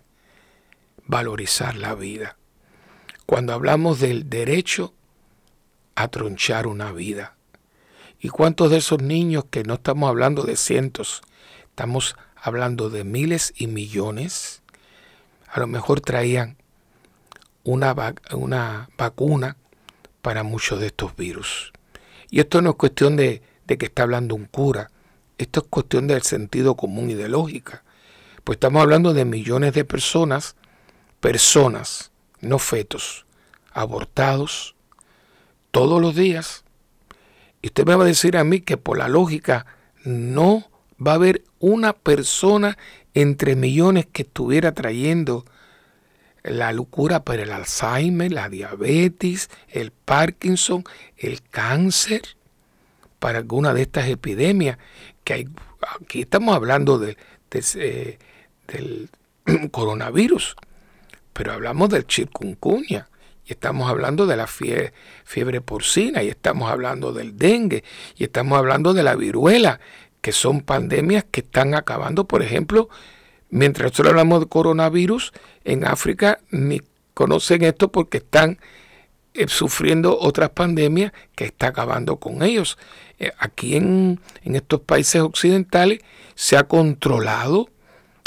[SPEAKER 1] valorizar la vida. Cuando hablamos del derecho a tronchar una vida. ¿Y cuántos de esos niños que no estamos hablando de cientos, estamos hablando de miles y millones, a lo mejor traían una, una vacuna para muchos de estos virus? Y esto no es cuestión de, de que está hablando un cura, esto es cuestión del sentido común y de lógica. Pues estamos hablando de millones de personas, personas, no fetos, abortados todos los días. Y usted me va a decir a mí que por la lógica no va a haber una persona entre millones que estuviera trayendo la locura para el Alzheimer, la diabetes, el Parkinson, el cáncer, para alguna de estas epidemias que hay, aquí estamos hablando de, eh, del coronavirus, pero hablamos del chikungunya, y estamos hablando de la fiebre porcina, y estamos hablando del dengue, y estamos hablando de la viruela, que son pandemias que están acabando, por ejemplo, mientras nosotros hablamos de coronavirus, en África ni conocen esto porque están eh, sufriendo otras pandemias que está acabando con ellos. Eh, aquí en, en estos países occidentales se ha controlado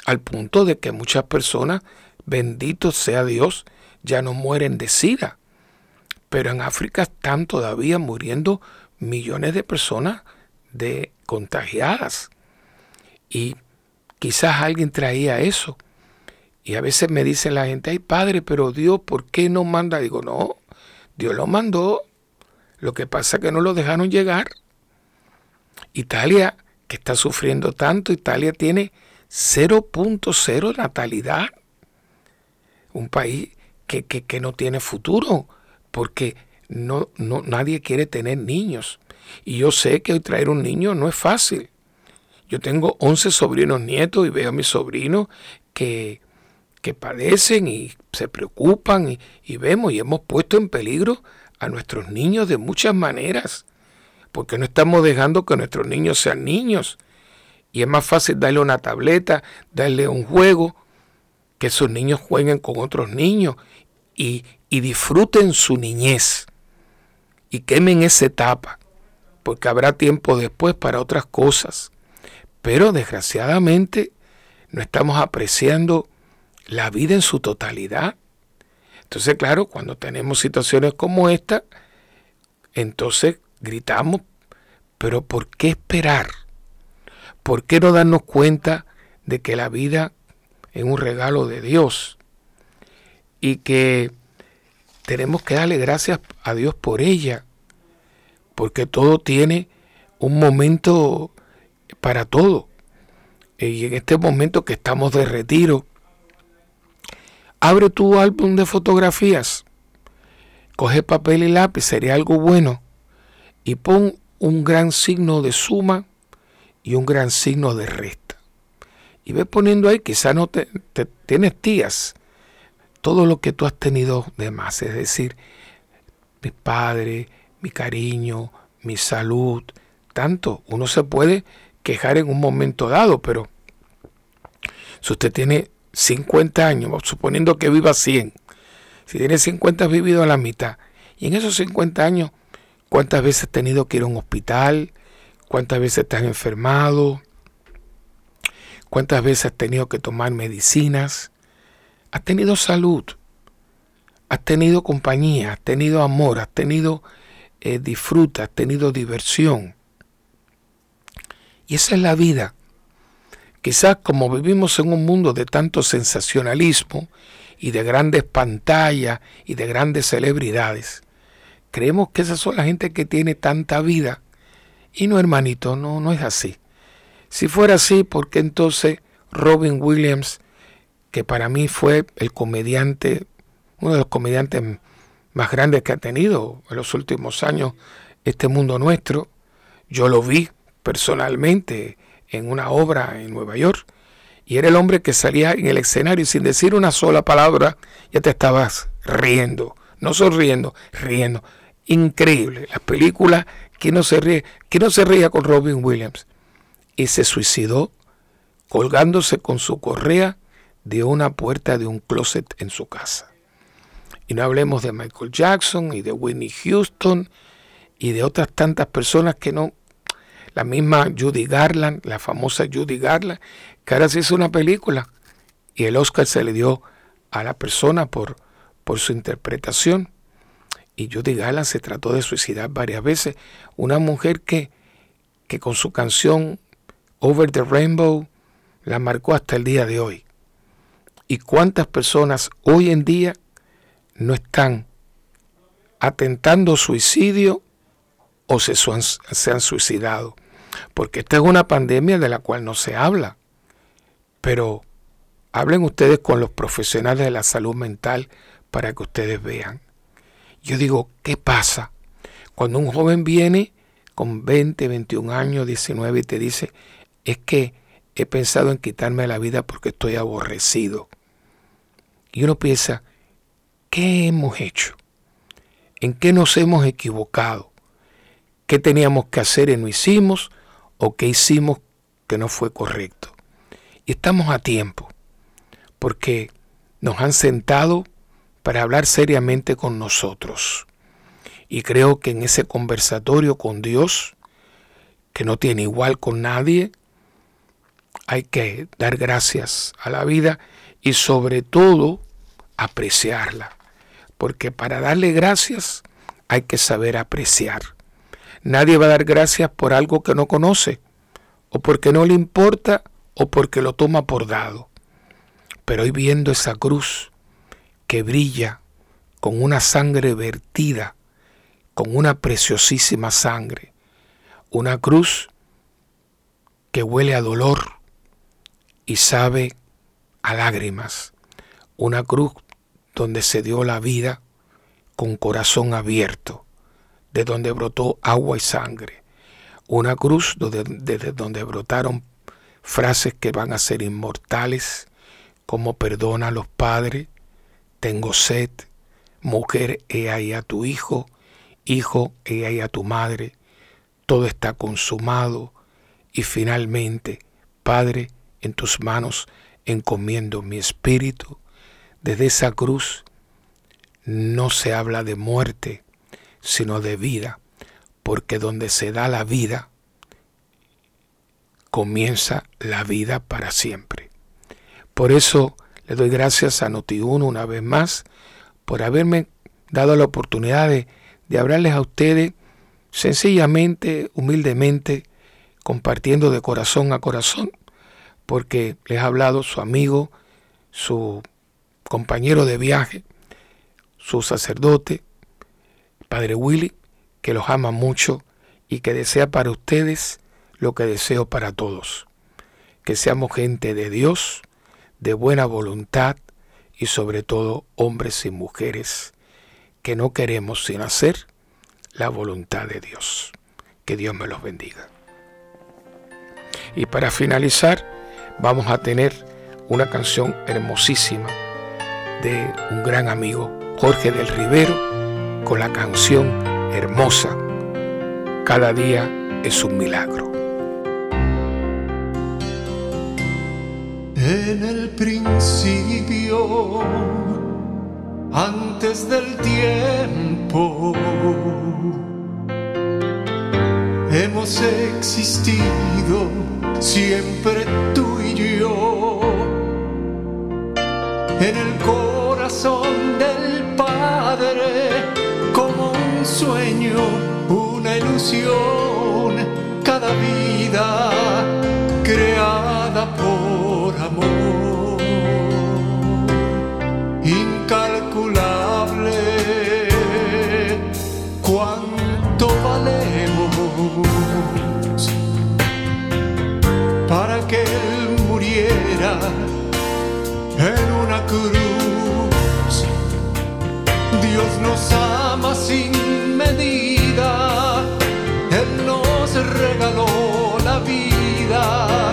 [SPEAKER 1] al punto de que muchas personas, bendito sea Dios, ya no mueren de sida. Pero en África están todavía muriendo millones de personas de contagiadas. Y quizás alguien traía eso. Y a veces me dice la gente, ay padre, pero Dios, ¿por qué no manda? Digo, no, Dios lo mandó. Lo que pasa es que no lo dejaron llegar. Italia, que está sufriendo tanto, Italia tiene 0.0 natalidad. Un país que, que, no tiene futuro, porque no, no, nadie quiere tener niños. Y yo sé que hoy traer un niño no es fácil. Yo tengo 11 sobrinos nietos y veo a mis sobrinos que, que padecen y se preocupan y, y vemos y hemos puesto en peligro a nuestros niños de muchas maneras porque no estamos dejando que nuestros niños sean niños. Y es más fácil darle una tableta, darle un juego, que esos niños jueguen con otros niños y, y disfruten su niñez y quemen esa etapa, porque habrá tiempo después para otras cosas. Pero desgraciadamente no estamos apreciando la vida en su totalidad. Entonces, claro, cuando tenemos situaciones como esta, entonces gritamos, pero ¿por qué esperar? ¿Por qué no darnos cuenta de que la vida es un regalo de Dios y que tenemos que darle gracias a Dios por ella? Porque todo tiene un momento para todo. Y en este momento que estamos de retiro, abre tu álbum de fotografías, coge papel y lápiz, sería algo bueno y pon un gran signo de suma y un gran signo de resta. Y ve poniendo ahí, quizá no te, tienes tías, todo lo que tú has tenido de más, es decir, mi padre, mi cariño, mi salud, tanto. Uno se puede quejar en un momento dado, pero si usted tiene 50 años, suponiendo que viva 100, si tiene 50 has vivido a la mitad, y en esos 50 años ¿Cuántas veces has tenido que ir a un hospital? ¿Cuántas veces has enfermado? ¿Cuántas veces has tenido que tomar medicinas? Has tenido salud, has tenido compañía, has tenido amor, has tenido eh, disfruta, has tenido diversión. Y esa es la vida. Quizás como vivimos en un mundo de tanto sensacionalismo y de grandes pantallas y de grandes celebridades, creemos que esas son la gente que tiene tanta vida. Y no, hermanito, no, no es así. Si fuera así, ¿por qué entonces Robin Williams, que para mí fue el comediante, uno de los comediantes más grandes que ha tenido en los últimos años este mundo nuestro, yo lo vi personalmente en una obra en Nueva York Y era el hombre que salía en el escenario y sin decir una sola palabra ya te estabas riendo. No sonriendo, riendo. Increíble. La película, que no se ríe? que no se ría con Robin Williams? Y se suicidó colgándose con su correa de una puerta de un closet en su casa. Y no hablemos de Michael Jackson y de Whitney Houston y de otras tantas personas que no, la misma Judy Garland, la famosa Judy Garland, que ahora se hizo una película y el Oscar se le dio a la persona por, por su interpretación. Y Judy Garland se trató de suicidar varias veces. Una mujer que, que con su canción Over the Rainbow la marcó hasta el día de hoy. ¿Y cuántas personas hoy en día no están atentando suicidio o se, se han suicidado? Porque esta es una pandemia de la cual no se habla. Pero hablen ustedes con los profesionales de la salud mental para que ustedes vean. Yo digo, ¿qué pasa? Cuando un joven viene con 20, 21 años, 19 y te dice, es que he pensado en quitarme la vida porque estoy aborrecido. Y uno piensa, ¿qué hemos hecho? ¿En qué nos hemos equivocado? ¿Qué teníamos que hacer y no hicimos? ¿O qué hicimos que no fue correcto? Y estamos a tiempo, porque nos han sentado para hablar seriamente con nosotros. Y creo que en ese conversatorio con Dios, que no tiene igual con nadie, hay que dar gracias a la vida y sobre todo apreciarla. Porque para darle gracias hay que saber apreciar. Nadie va a dar gracias por algo que no conoce, o porque no le importa, o porque lo toma por dado. Pero hoy viendo esa cruz, que brilla con una sangre vertida, con una preciosísima sangre, una cruz que huele a dolor y sabe a lágrimas, una cruz donde se dio la vida con corazón abierto, de donde brotó agua y sangre, una cruz desde donde, brotaron frases que van a ser inmortales, como perdona a los padres, tengo sed, mujer, he ahí a tu hijo, hijo, he ahí a tu madre, todo está consumado. Y finalmente, Padre, en tus manos encomiendo mi espíritu. Desde esa cruz no se habla de muerte, sino de vida, porque donde se da la vida, comienza la vida para siempre. Por eso le doy gracias a Notiuno una vez más por haberme dado la oportunidad de, hablarles a ustedes sencillamente, humildemente, compartiendo de corazón a corazón, porque les ha hablado su amigo, su compañero de viaje, su sacerdote, Padre Willy, que los ama mucho y que desea para ustedes lo que deseo para todos. Que seamos gente de Dios, de buena voluntad y sobre todo hombres y mujeres que no queremos sin hacer la voluntad de Dios. Que Dios me los bendiga. Y para finalizar, vamos a tener una canción hermosísima de un gran amigo, Jorge del Rivero, con la canción hermosa, Cada día es un milagro.
[SPEAKER 4] En el principio, antes del tiempo, hemos existido siempre tú y yo. En el corazón del Padre, sueño, una ilusión, cada vida creada por amor. Incalculable cuánto valemos para que Él muriera en una cruz. Dios nos ama sin medida, Él nos regaló la vida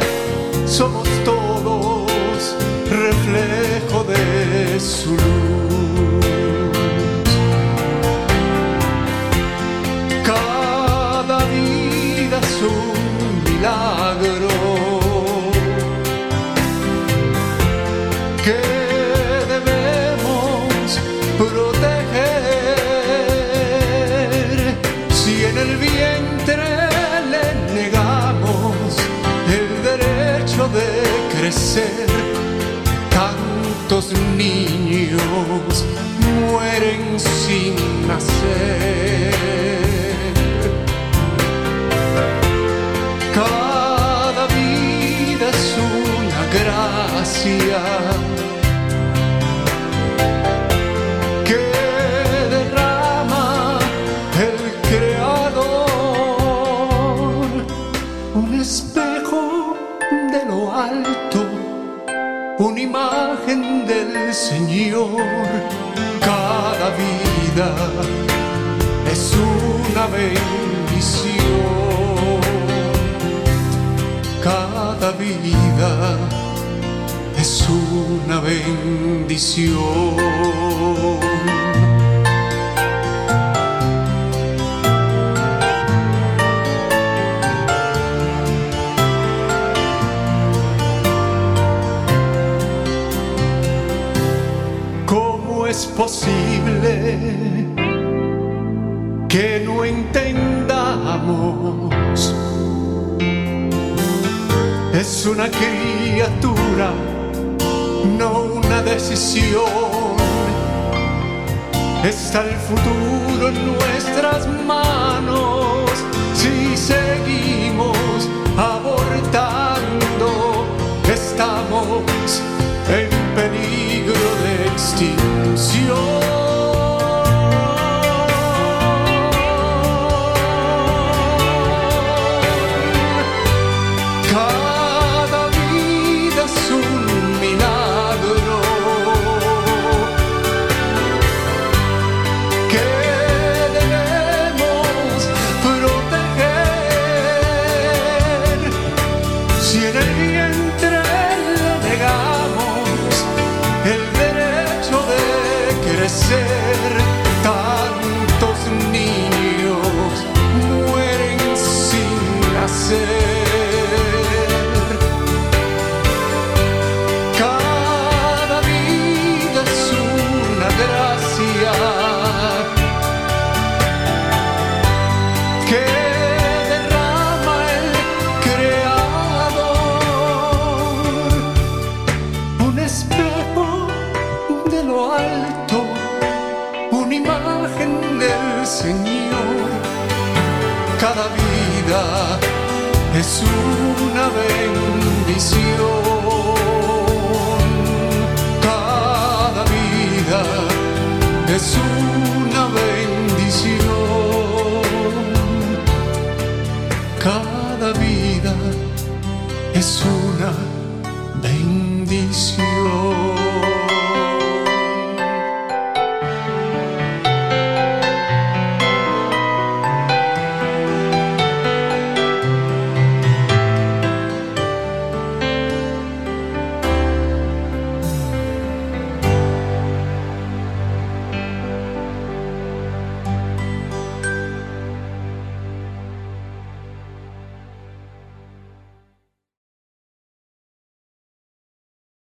[SPEAKER 4] somos todos reflejo de su luz. Tantos niños mueren sin nacer. Cada vida es una gracia que derrama el Creador, un Señor. Cada vida es una bendición. Cada vida es una bendición. Posible que no entendamos? Es una criatura, no una decisión. Está el futuro en nuestras manos si seguimos abortando. Estamos en extinción. Es una bendición. Cada vida es